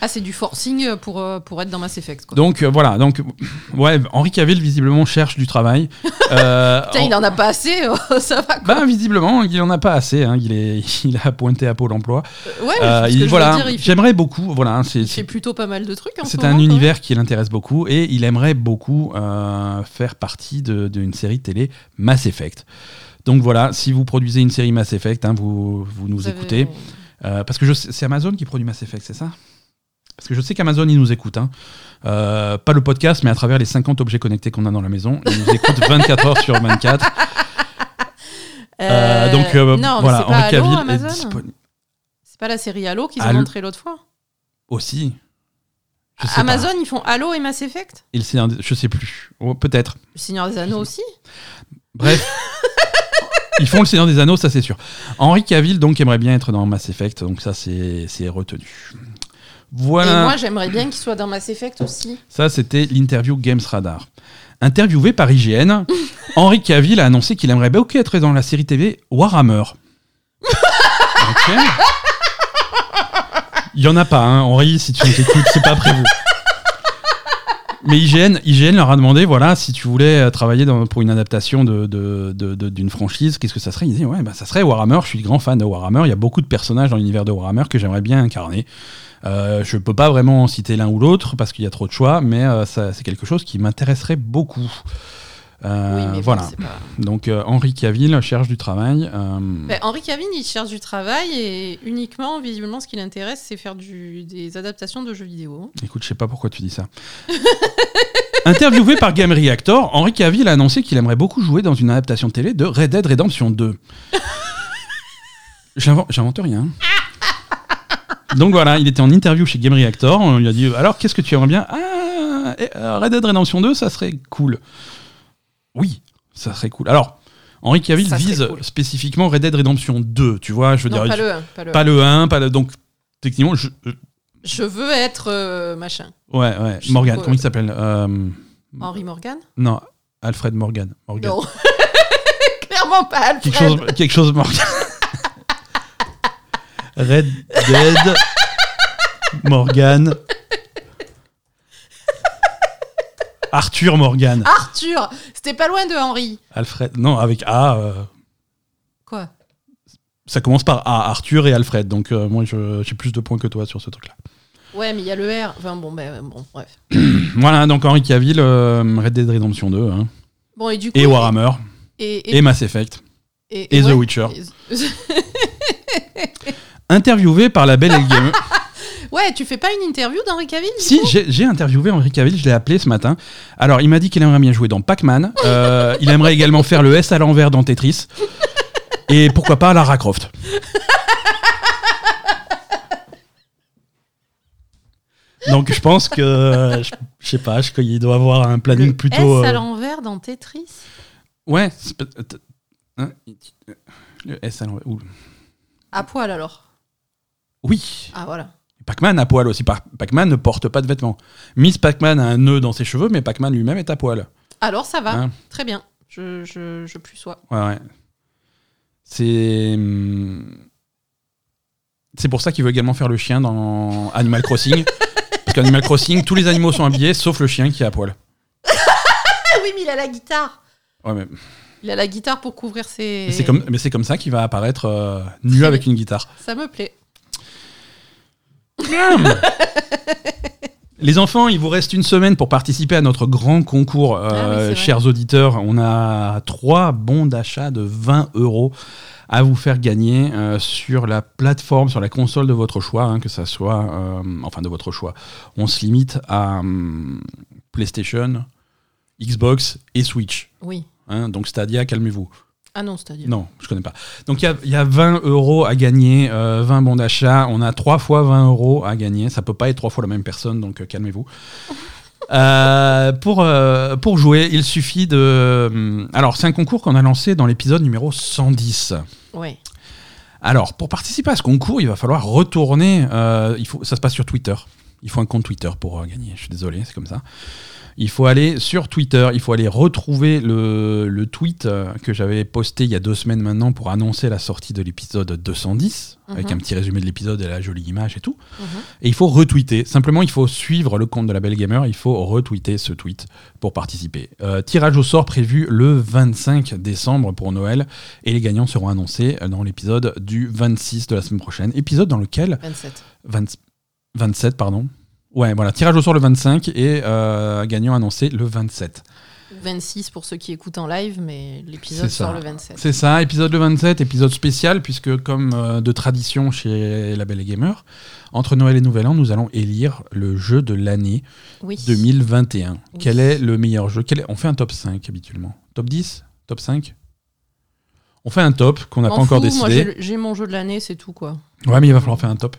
Ah, c'est du forcing pour, euh, pour être dans Mass Effect. Quoi. Donc euh, voilà, donc (laughs) ouais, Henri Cavill visiblement cherche du travail. (laughs) Euh, Putain, il en a pas assez, (laughs) oh, ça va. Quoi. Bah visiblement, il en a pas assez. Hein, il est, il a pointé à Pôle Emploi. ouais. il, voilà, j'aimerais beaucoup. Voilà, c'est. Il fait plutôt pas mal de trucs. C'est un univers qui l'intéresse beaucoup et il aimerait beaucoup faire partie d'une série télé Mass Effect. Donc voilà, si vous produisez une série Mass Effect, hein, vous, vous nous écoutez. parce que c'est Amazon qui produit Mass Effect, c'est ça? Parce que je sais qu'Amazon, ils nous écoutent. Hein. Euh, pas le podcast, mais à travers les 50 objets connectés qu'on a dans la maison. Ils nous écoutent (laughs) 24 heures sur 24. Euh, euh, donc non, voilà, Henri Cavill est disponible. C'est pas la série Halo qu'ils ont montré l'autre fois Aussi. Amazon, ils font Halo et Mass Effect et le Je sais plus. Oh, peut-être. Le Seigneur des Anneaux aussi Bref. (laughs) Ils font le Seigneur des Anneaux, ça c'est sûr. Henri Cavill donc aimerait bien être dans Mass Effect, donc ça c'est retenu. Voilà. Et moi, j'aimerais bien qu'il soit dans Mass Effect aussi. Ça, c'était l'interview Games Radar. Interviewé par IGN, (laughs) Henri Cavill a annoncé qu'il aimerait beaucoup être dans la série TV Warhammer. (laughs) Il y en a pas, hein. Henri, si tu nous écoutes, c'est pas prévu. Mais IGN, IGN leur a demandé, voilà, si tu voulais euh, travailler pour une adaptation d'une de, de, franchise, qu'est-ce que ça serait? Ils disaient, ouais, bah, ça serait Warhammer, je suis grand fan de Warhammer, il y a beaucoup de personnages dans l'univers de Warhammer que j'aimerais bien incarner. Euh, je peux pas vraiment citer l'un ou l'autre parce qu'il y a trop de choix, mais euh, c'est quelque chose qui m'intéresserait beaucoup. Euh, voilà. Donc euh, Henri Cavill cherche du travail. Ben, Henri Cavill, il cherche du travail et uniquement, visiblement, ce qui l'intéresse, c'est faire du, des adaptations de jeux vidéo. Écoute, je sais pas pourquoi tu dis ça. (laughs) Interviewé par Game Reactor, Henri Cavill a annoncé qu'il aimerait beaucoup jouer dans une adaptation télé de Red Dead Redemption 2. (laughs) J'invente rien. Donc voilà, il était en interview chez Game Reactor. On lui a dit Alors, qu'est-ce que tu aimerais bien? Ah, euh, Red Dead Redemption 2, ça serait cool. Oui, ça serait cool. Alors, Henri Cavill vise spécifiquement Red Dead Redemption 2, tu vois, je veux non, dire. Pas le 1. Pas le, pas le 1, pas le, donc techniquement, je. Je veux être euh, machin. Ouais, ouais. Morgan, comment il s'appelle euh, Henri Morgan Non, Alfred Morgan. Morgan. Non. (laughs) Clairement pas Alfred. Quelque chose, quelque chose Morgan. (laughs) Red Dead, Morgan. Arthur Morgan. Arthur C'était pas loin de Henri. Alfred. Non, avec A. Euh, Quoi? Ça commence par A, Arthur et Alfred. Donc euh, moi, j'ai plus de points que toi sur ce truc-là. Ouais, mais il y a le R. Enfin bon, ben, bon bref. (clears throat) voilà, donc Henri Cavill, euh, Red Dead Redemption 2. Hein. Bon, et du coup. Et Warhammer. Et, et, Mass Effect. Et, et The Witcher. (laughs) Interviewé par la belle Gamer. (laughs) Ouais, tu fais pas une interview d'Henri Cavill Si, j'ai interviewé Henri Cavill, je l'ai appelé ce matin. Alors, il m'a dit qu'il aimerait bien jouer dans Pac-Man. Euh, (laughs) il aimerait également faire le S à l'envers dans Tetris. Et pourquoi pas Lara Croft. Donc je pense que je, sais pas, je, il doit avoir un planning plutôt. S à euh, l'envers dans Tetris? Ouais. Hein, le S à l'envers. À poil alors? Oui. Ah voilà. Pac-Man à poil aussi. Pac-Man ne porte pas de vêtements. Miss Pac-Man a un nœud dans ses cheveux, mais Pac-Man lui-même est à poil. Alors ça va, hein très bien. Je, je, je plus sois. Ouais, ouais. C'est. Hmm, c'est pour ça qu'il veut également faire le chien dans Animal Crossing. (laughs) Parce qu'Animal Crossing, tous les animaux sont habillés, sauf le chien qui est à poil. (laughs) oui, mais il a la guitare. Ouais, mais. Il a la guitare pour couvrir ses. Mais c'est comme, mais c'est comme ça qu'il va apparaître euh, nu avec une guitare. Ça me plaît. (laughs) Les enfants, il vous reste une semaine pour participer à notre grand concours, euh, ah chers auditeurs. On a trois bons d'achat de 20 euros à vous faire gagner euh, sur la plateforme, sur la console de votre choix, hein, que ça soit, euh, enfin de votre choix. On se limite à hum, PlayStation, Xbox et Switch. Oui. Hein, donc Stadia, calmez-vous. Ah non, Stadia. Non, je connais pas. Donc il y, a 20 euros à gagner, 20 euh, bons d'achat. On a trois fois 20 euros à gagner. Ça peut pas être trois fois la même personne, donc calmez-vous. (laughs) Euh, pour, euh, pour jouer, il suffit de. Hum, alors, c'est un concours qu'on a lancé dans l'épisode numéro 110. Oui. Alors, pour participer à ce concours, il va falloir retourner. Euh, il faut, ça se passe sur Twitter. Il faut un compte Twitter pour gagner. Je suis désolé, c'est comme ça. Il faut aller sur Twitter, il faut aller retrouver le, tweet euh, que j'avais posté il y a deux semaines maintenant pour annoncer la sortie de l'épisode 210, avec mhm. un petit résumé de l'épisode et la jolie image et tout. Mhm. Et il faut retweeter. Simplement, il faut suivre le compte de la Belle Gamer, il faut retweeter ce tweet pour participer. Euh, tirage au sort prévu le 25 décembre pour Noël, et les gagnants seront annoncés dans l'épisode du 26 de la semaine prochaine. Épisode dans lequel... 27. 27, pardon. Ouais, voilà, tirage au sort le 25 et euh, gagnant annoncé le 27. 26 pour ceux qui écoutent en live, mais l'épisode sort le 27. C'est ça, épisode le 27, épisode spécial, puisque comme euh, de tradition chez La Belle Gamer, entre Noël et Nouvel An, nous allons élire le jeu de l'année 2021. Quel est le meilleur jeu? On fait un top 5 habituellement. Top 10 Top 5 On fait un top qu'on n'a pas encore décidé. J'ai mon jeu de l'année, c'est tout quoi. Ouais, mais il va falloir faire un top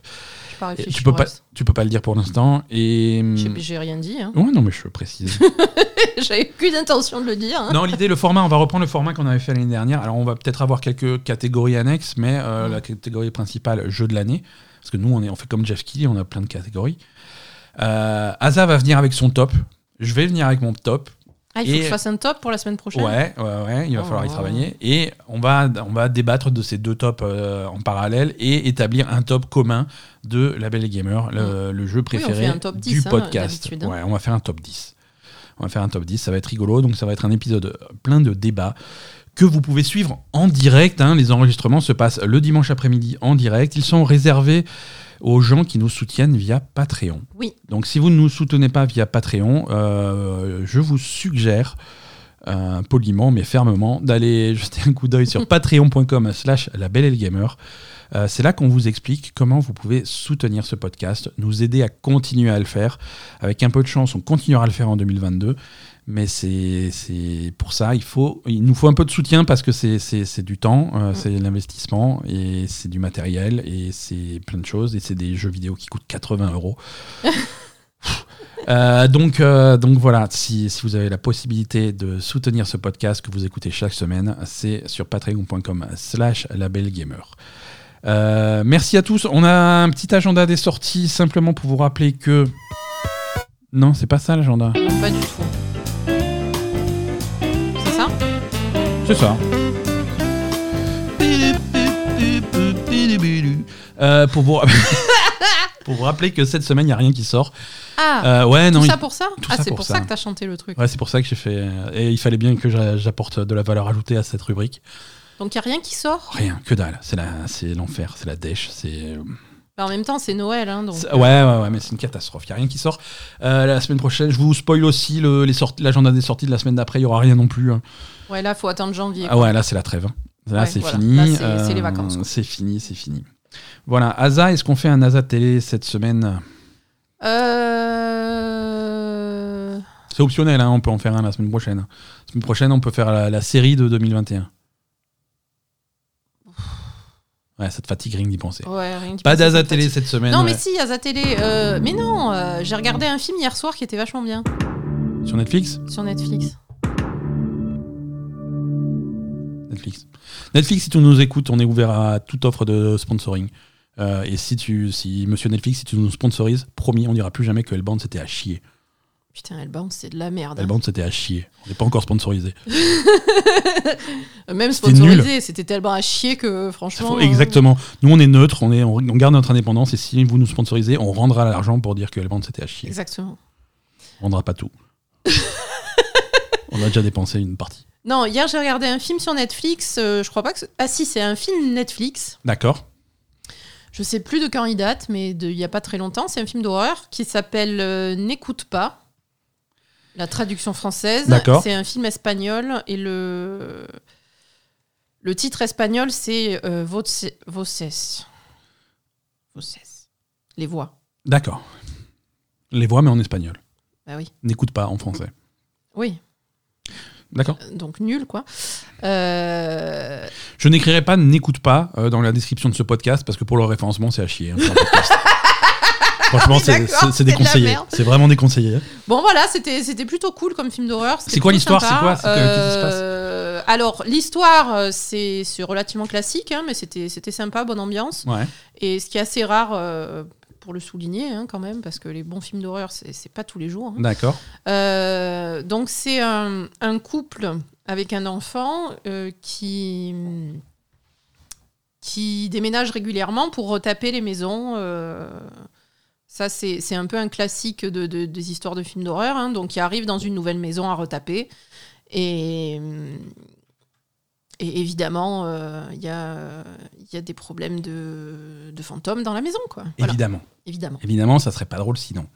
tu peux pas, tu peux pas le dire pour l'instant. Et j'ai rien dit. Hein. Ouais, non, mais je précise. (laughs) J'avais aucune intention de le dire. Hein. Non, l'idée, le format, on va reprendre le format qu'on avait fait l'année dernière. Alors, on va peut-être avoir quelques catégories annexes, mais euh, la catégorie principale, jeu de l'année, parce que nous, on est, on fait comme Jeff Kelly, on a plein de catégories. Euh, Asa va venir avec son top. Je vais venir avec mon top. Ah, il faut que je fasse un top pour la semaine prochaine Ouais, ouais, ouais il va falloir y oh. travailler. Et on va, on va débattre de ces deux tops euh, en parallèle et établir un top commun de La Belle Gamer, le, mm. jeu préféré du hein, podcast. Hein. Ouais, on va faire un top 10. On va faire un top 10, ça va être rigolo, donc ça va être un épisode plein de débats que vous pouvez suivre en direct. Hein. Les enregistrements se passent le dimanche après-midi en direct. Ils sont réservés aux gens qui nous soutiennent via Patreon. Oui. Donc si vous ne nous soutenez pas via Patreon, euh, je vous suggère euh, poliment mais fermement d'aller (laughs) jeter un coup d'œil sur (laughs) patreon.com slash la belle gamer. Euh, c'est là qu'on vous explique comment vous pouvez soutenir ce podcast, nous aider à continuer à le faire. Avec un peu de chance, on continuera à le faire en 2022. Mais c'est pour ça, il, faut, il nous faut un peu de soutien parce que c'est du temps, euh, mm. c'est l'investissement et c'est du matériel et c'est plein de choses et c'est des jeux vidéo qui coûtent 80 euros. (laughs) Euh, donc, euh, donc voilà, si, si, vous avez la possibilité de soutenir ce podcast que vous écoutez chaque semaine, c'est sur patreon.com slash labelgamer. merci à tous. On a un petit agenda des sorties simplement pour vous rappeler que... Non, c'est pas ça l'agenda. Pas du tout. C'est ça. Euh, pour, vous... (laughs) pour vous rappeler que cette semaine, il n'y a rien qui sort. Ah, euh, ouais, non, tout ça pour ça Ah, c'est pour, ça, que tu as chanté le truc. Ouais, c'est pour ça que j'ai fait. Et il fallait bien que j'apporte de la valeur ajoutée à cette rubrique. Donc il n'y a rien qui sort? Rien, que dalle. C'est l'enfer, c'est la dèche. C'est. En même temps, c'est Noël. Hein, donc... Ouais, ouais, ouais, mais c'est une catastrophe. Il n'y a rien qui sort. la semaine prochaine, je vous spoil aussi l'agenda des sorties de la semaine d'après. Il n'y aura rien non plus. Hein. Ouais, là, faut attendre janvier. Ah ouais, là, c'est la trève. Hein. Là, c'est fini. c'est les vacances. c'est fini, c'est fini. Voilà. Asa, est-ce qu'on fait un Asa télé cette semaine? Euh... C'est optionnel, hein, on peut en faire un la semaine prochaine. La semaine prochaine, on peut faire la, série de 2021. Ouais, ça te fatigue rien d'y penser. Ouais, Pas d'Asa télé cette semaine. Non, mais si, Asa télé. Euh, mais non, euh, j'ai regardé un film hier soir qui était vachement bien. Sur Netflix? Sur Netflix. Netflix. Netflix, si tu nous écoutes, on est ouvert à toute offre de sponsoring. Euh, et si tu, si Monsieur Netflix, si tu nous sponsorises, promis, on dira plus jamais que Hellbound c'était à chier. Putain, Hellbound, c'est de la merde. Hein. Hellbound, c'était à chier. On n'est pas encore sponsorisé. (laughs) Même sponsorisé, c'était tellement à chier que franchement. Euh, exactement. Nous, on est neutre, on, est, on, garde notre indépendance et si vous nous sponsorisez, on rendra l'argent pour dire que Hellbound, c'était à chier. Exactement. On rendra pas tout. (laughs) on a déjà dépensé une partie. Non, hier j'ai regardé un film sur Netflix. Euh, je crois pas que. Ah si, c'est un film Netflix. D'accord. Je sais plus de quand il date, mais il y a pas très longtemps. C'est un film d'horreur qui s'appelle euh, N'écoute pas. La traduction française. D'accord. C'est un film espagnol et le le titre espagnol c'est euh, Voces. Voces. Les voix. D'accord. Les voix, mais en espagnol. Bah oui. N'écoute pas en français. Oui. D'accord. Euh, donc nul, quoi. Euh, Je n'écrirai pas n'écoute pas euh, dans la description de ce podcast parce que pour le référencement, c'est à chier. Hein, (laughs) Franchement, c'est déconseillé. C'est vraiment déconseillé. Bon, voilà, c'était plutôt cool comme film d'horreur. C'est quoi l'histoire C'est quoi passe Alors, l'histoire, c'est relativement classique, hein, mais c'était sympa, bonne ambiance. Ouais. Et ce qui est assez rare pour le souligner hein, quand même, parce que les bons films d'horreur, c'est pas tous les jours. Hein. D'accord. Euh, donc c'est un, couple avec un enfant euh, qui qui déménage régulièrement pour retaper les maisons. Euh, ça, c'est un peu un classique de, des histoires de films d'horreur. Hein. donc, il arrive dans une nouvelle maison à retaper. Et, et évidemment, euh, il y, a, y, a, des problèmes de, de, fantômes dans la maison. Quoi. Évidemment. Évidemment. Évidemment, ça serait pas drôle sinon.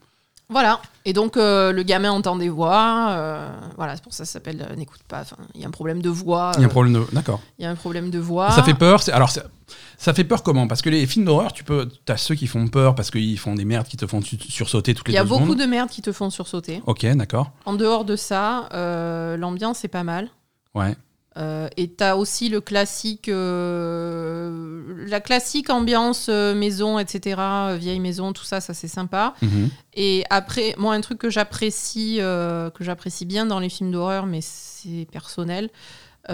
Voilà. Et donc, euh, le gamin entend des voix. Euh, voilà, c'est pour ça que ça s'appelle N'écoute pas. Il y a un problème de voix. Il y a un problème de. D'accord. Il y a un problème de voix. Ça fait peur. Alors, ça fait peur comment? Parce que les films d'horreur, tu peux. As ceux qui font peur parce qu'ils font des merdes qui te font sursauter toutes les Il y a beaucoup de merdes qui te font sursauter. Ok, d'accord. En dehors de ça, l'ambiance est pas mal. Ouais. Euh, et tu as aussi le classique, euh, la classique ambiance euh, maison, etc., vieille maison, tout ça, ça c'est sympa. Mhm. Et après, moi, un truc que j'apprécie, que j'apprécie bien dans les films d'horreur, mais c'est personnel. Il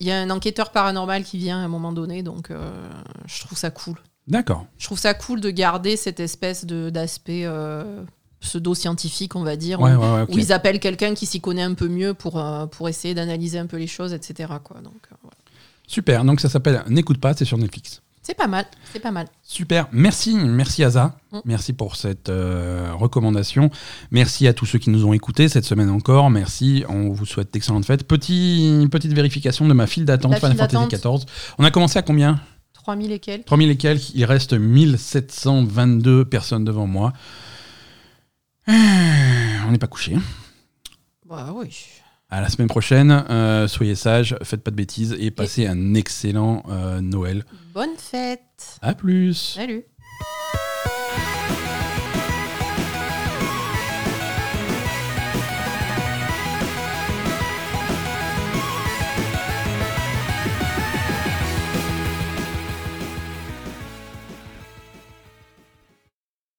y a un enquêteur paranormal qui vient à un moment donné, donc je trouve ça cool. D'accord. Je trouve ça cool de garder cette espèce d'aspect pseudo-scientifique, on va dire, où, ils appellent quelqu'un qui s'y connaît un peu mieux pour, euh, pour essayer d'analyser un peu les choses, etc. Quoi. Donc, euh, Super, donc ça s'appelle N'écoute pas, c'est sur Netflix. C'est pas mal, c'est pas mal. Super, merci, merci Aza, mm. merci pour cette euh, recommandation. Merci à tous ceux qui nous ont écoutés cette semaine encore. Merci, on vous souhaite d'excellentes fêtes. Petit, petite vérification de ma file d'attente Final Fantasy XIV. On a commencé à combien? 3000 et quelques. 3000 et quelques, il reste 1722 personnes devant moi. Euh, on n'est pas couché. Bah oui. À la semaine prochaine. Euh, soyez sages, faites pas de bêtises et passez un excellent euh, Noël. Bonne fête. À plus. Salut.